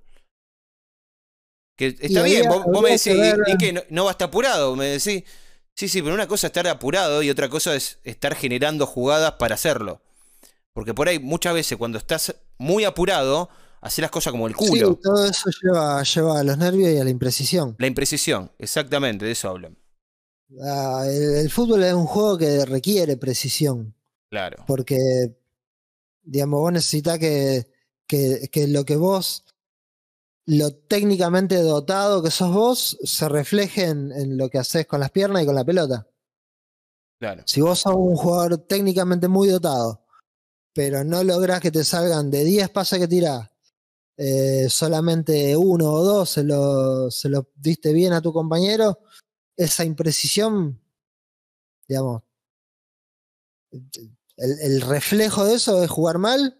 Que está había- bien, vos, vos me decís, que ver- ¿y, qué? ¿No, no va a estar apurado? Me decís, sí, sí, pero una cosa es estar apurado y otra cosa es estar generando jugadas para hacerlo. Porque por ahí muchas veces cuando estás muy apurado, haces las cosas como el culo. Sí, todo eso lleva, lleva a los nervios y a la imprecisión. La imprecisión, exactamente, de eso hablan. Ah, el, el fútbol es un juego que requiere precisión. Claro. Porque, digamos, vos necesitas que, que, que lo que vos, lo técnicamente dotado que sos vos, se refleje en, en lo que haces con las piernas y con la pelota. Claro. Si vos sos un jugador técnicamente muy dotado, pero no lográs que te salgan de 10 pases que tirás, eh, solamente uno o dos se lo, se lo diste bien a tu compañero, esa imprecisión, digamos, el, el reflejo de eso es jugar mal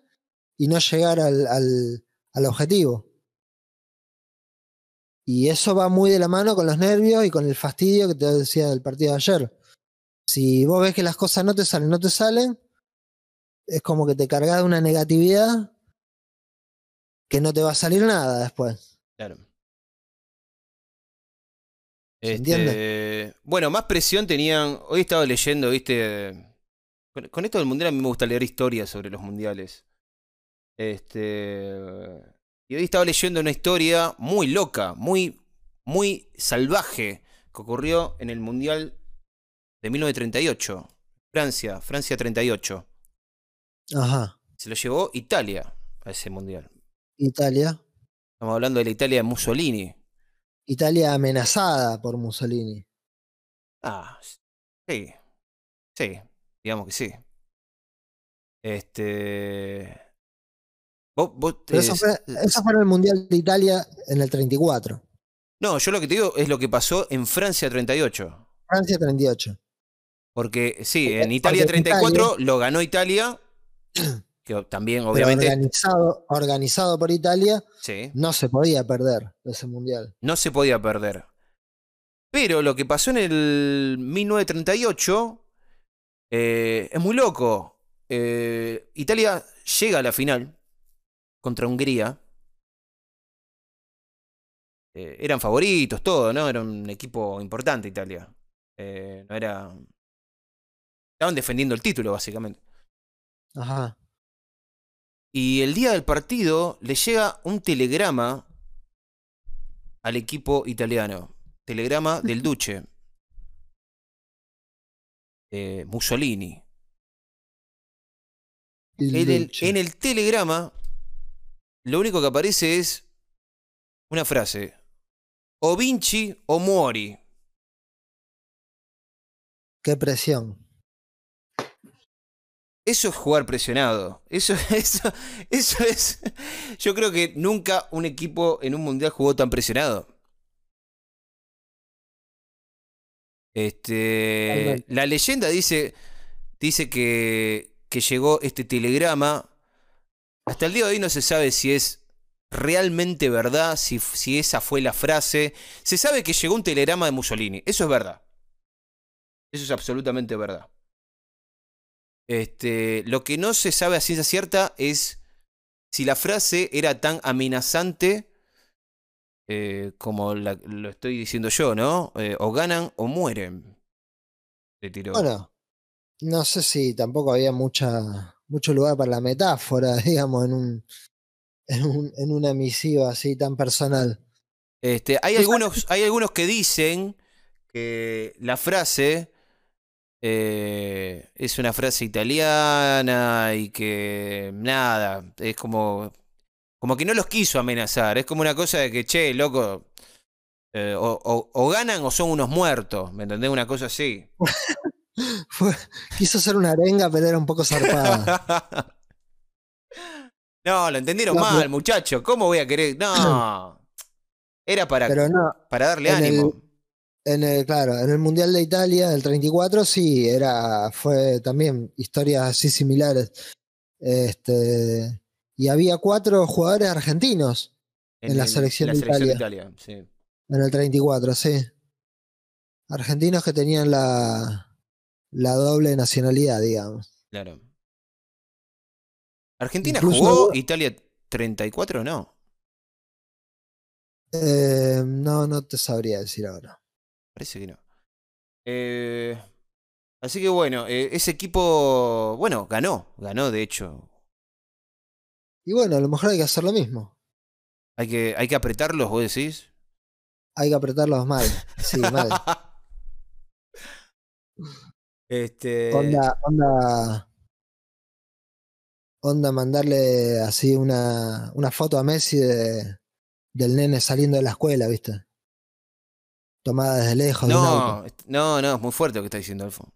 y no llegar al, al, al objetivo. Y eso va muy de la mano con los nervios y con el fastidio que te decía del partido de ayer. Si vos ves que las cosas no te salen, no te salen, es como que te cargas de una negatividad que no te va a salir nada después. Claro. ¿Se Este, bueno, más presión tenían. Hoy he estado leyendo, viste. Con, con esto del mundial a mí me gusta leer historias sobre los mundiales. Este. Y hoy he estado leyendo una historia muy loca, muy, muy salvaje que ocurrió en el Mundial de 1938. Francia, Francia 38. Ajá. Se lo llevó Italia a ese Mundial. Italia. Estamos hablando de la Italia de Mussolini. Italia amenazada por Mussolini. Ah, sí. Sí, digamos que sí. Este. Vos, vos eso, es- fue, eso fue en el Mundial de Italia en el 34. No, yo lo que te digo es lo que pasó en Francia 38. Francia 38. Porque sí, en Italia porque en 34 lo ganó Italia. Que también, Pero obviamente. organizado, organizado por Italia, Sí. no se podía perder ese Mundial. no se podía perder. Pero lo que pasó en el 1938 eh, es muy loco. Eh, Italia llega a la final contra Hungría. Eh, eran favoritos, todo, ¿no? Era un equipo importante Italia. No era. Estaban defendiendo el título, básicamente. Ajá. Y el día del partido le llega un telegrama al equipo italiano. Telegrama del Duce. Eh, Mussolini. En el, en el telegrama, lo único que aparece es una frase. O Vinci o muori. Qué presión. Eso es jugar presionado. Eso, eso, eso es. Yo creo que nunca un equipo en un mundial jugó tan presionado. Este, la leyenda dice, dice que, que llegó este telegrama. Hasta el día de hoy no se sabe si es realmente verdad, si, si esa fue la frase. Se sabe que llegó un telegrama de Mussolini. Eso es verdad. Eso es absolutamente verdad. Este, lo que no se sabe a ciencia cierta es si la frase era tan amenazante eh, como la- lo estoy diciendo yo, ¿no? Eh, o ganan o mueren. Le tiró. Bueno, no sé si tampoco había mucha, mucho lugar para la metáfora, digamos, en un, en un, en una misiva así tan personal. Este, hay, algunos, hay algunos que dicen que la frase eh, es una frase italiana y que nada, es como, como que no los quiso amenazar. Es como una cosa de que, che, loco, eh, o, o- o ganan o son unos muertos, ¿me entendés? Una cosa así. Quiso ser una arenga, pero era un poco zarpada. no, lo entendieron No, mal, muchachos. ¿Cómo voy a querer? No. Era para, no, para darle el- ánimo. En el, claro, en el Mundial de Italia del 34 sí, era, fue también historias así similares. Este, y había cuatro jugadores argentinos en la el- selección la de selección de Italia. Italia, sí. en el 34, sí. Argentinos que tenían la, la doble nacionalidad, digamos. Claro. ¿Argentina Incluso jugó Italia 34 no? Eh, no, no te sabría decir ahora. Parece que no. Eh, así que bueno, eh, ese equipo, bueno, ganó, ganó de hecho. Y bueno, a lo mejor hay que hacer lo mismo. Hay que, hay que apretarlos, vos decís. Hay que apretarlos mal. Sí, mal. este, Onda, onda. Onda mandarle así una, una foto a Messi de, del nene saliendo de la escuela, ¿viste? Tomada desde lejos de un no, auto. no, no, es muy fuerte lo que está diciendo Alfo.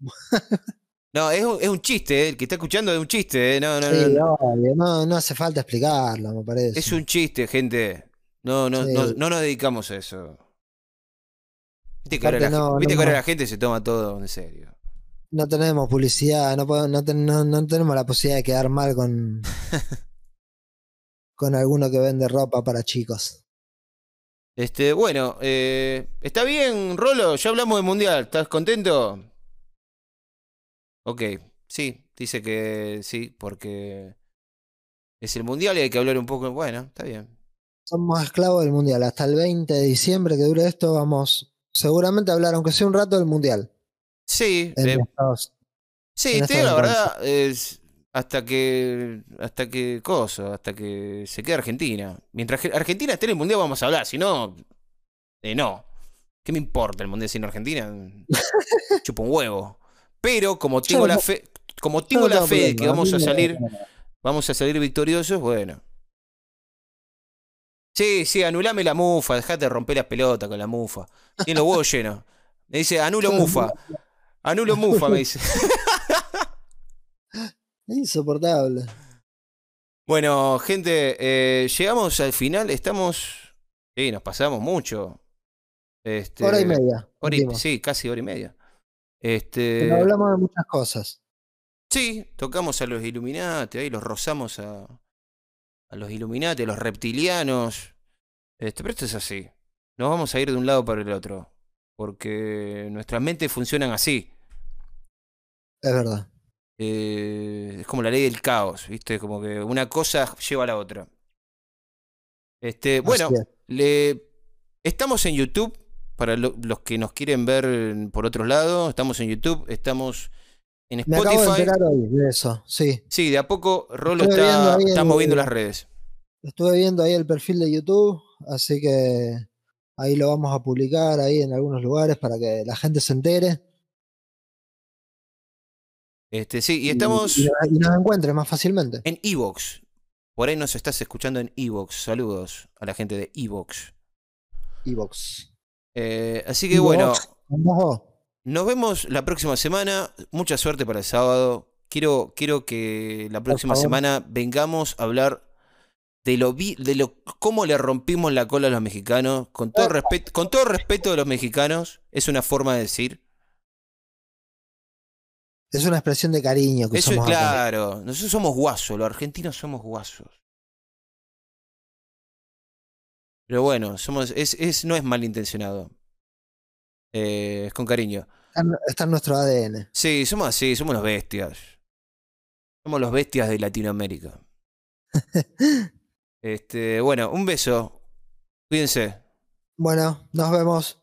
No, es un, es un chiste, eh, el que está escuchando es un chiste, eh, no, no, Sí, no, obvio, no, no hace falta explicarlo, me parece. Es un chiste, gente. No, no, Sí. no, no nos dedicamos a eso. Viste que ahora, la, no, gen- viste no, que ahora no. la gente se toma todo en serio. No tenemos publicidad, no, podemos- no, ten- no- no tenemos la posibilidad de quedar mal con, con alguno que vende ropa para chicos. Este, bueno, eh, está bien, Rolo, ya hablamos del mundial. ¿Estás contento? Ok, sí, dice que sí, porque es el mundial y hay que hablar un poco. Bueno, está bien. Somos esclavos del mundial. Hasta el 20 de diciembre que dure esto, vamos seguramente a hablar, aunque sea un rato, del mundial. Sí, eh, estos- sí, en te digo la verdad, es hasta que, hasta que, cosa, hasta que se quede Argentina. Mientras que Argentina esté en el mundial vamos a hablar, si no, Eh, no. ¿Qué me importa el Mundial sin Argentina? Chupo un huevo. Pero como tengo la fe, como tengo no la fe de que vamos a salir, vamos a salir victoriosos, bueno. Sí, sí, anulame la mufa, dejate de romper las pelotas con la mufa. Tiene los huevos llenos. Me dice, anulo mufa. Anulo mufa, me dice. Insoportable. Bueno, gente, eh, llegamos al final, estamos. Sí, nos pasamos mucho. Este, Hora y media. hora y- sí, casi hora y media. Este, Pero hablamos de muchas cosas. sí, tocamos a los Illuminati, ahí los rozamos a, a los Illuminati, a los reptilianos. Este, pero esto es así. Nos vamos a ir de un lado para el otro. Porque nuestras mentes funcionan así. Es verdad. Eh, es como la ley del caos, ¿viste? Como que una cosa lleva a la otra. Este, bueno, le, estamos en YouTube. Para lo- los que nos quieren ver por otro lado, estamos en YouTube, estamos en Me acabo de Spotify. enterar hoy de eso. Sí. Sí, de a poco Rolo Estuve está, está el- moviendo las redes. Estuve viendo ahí el perfil de YouTube, así que ahí lo vamos a publicar ahí en algunos lugares para que la gente se entere Este, sí, y estamos y, y nos encuentre más fácilmente. en Evox. Por ahí nos estás escuchando en Evox. Saludos a la gente de Evox. Evox. Eh, así que bueno, nos vemos la próxima semana. Mucha suerte para el sábado. Quiero, quiero que la próxima semana vengamos a hablar de lo vi- de lo cómo le rompimos la cola a los mexicanos. Con todo respeto, con todo respeto de los mexicanos, es una forma de decir. Es una expresión de cariño que Eso es acá. claro. Nosotros somos guasos, los argentinos somos guasos. Pero bueno, somos, es, es, no es malintencionado. Eh, es con cariño. Está en- Está en nuestro ADN. Sí, somos así, somos los bestias. Somos los bestias de Latinoamérica. Este, bueno, un beso. Cuídense. Bueno, nos vemos.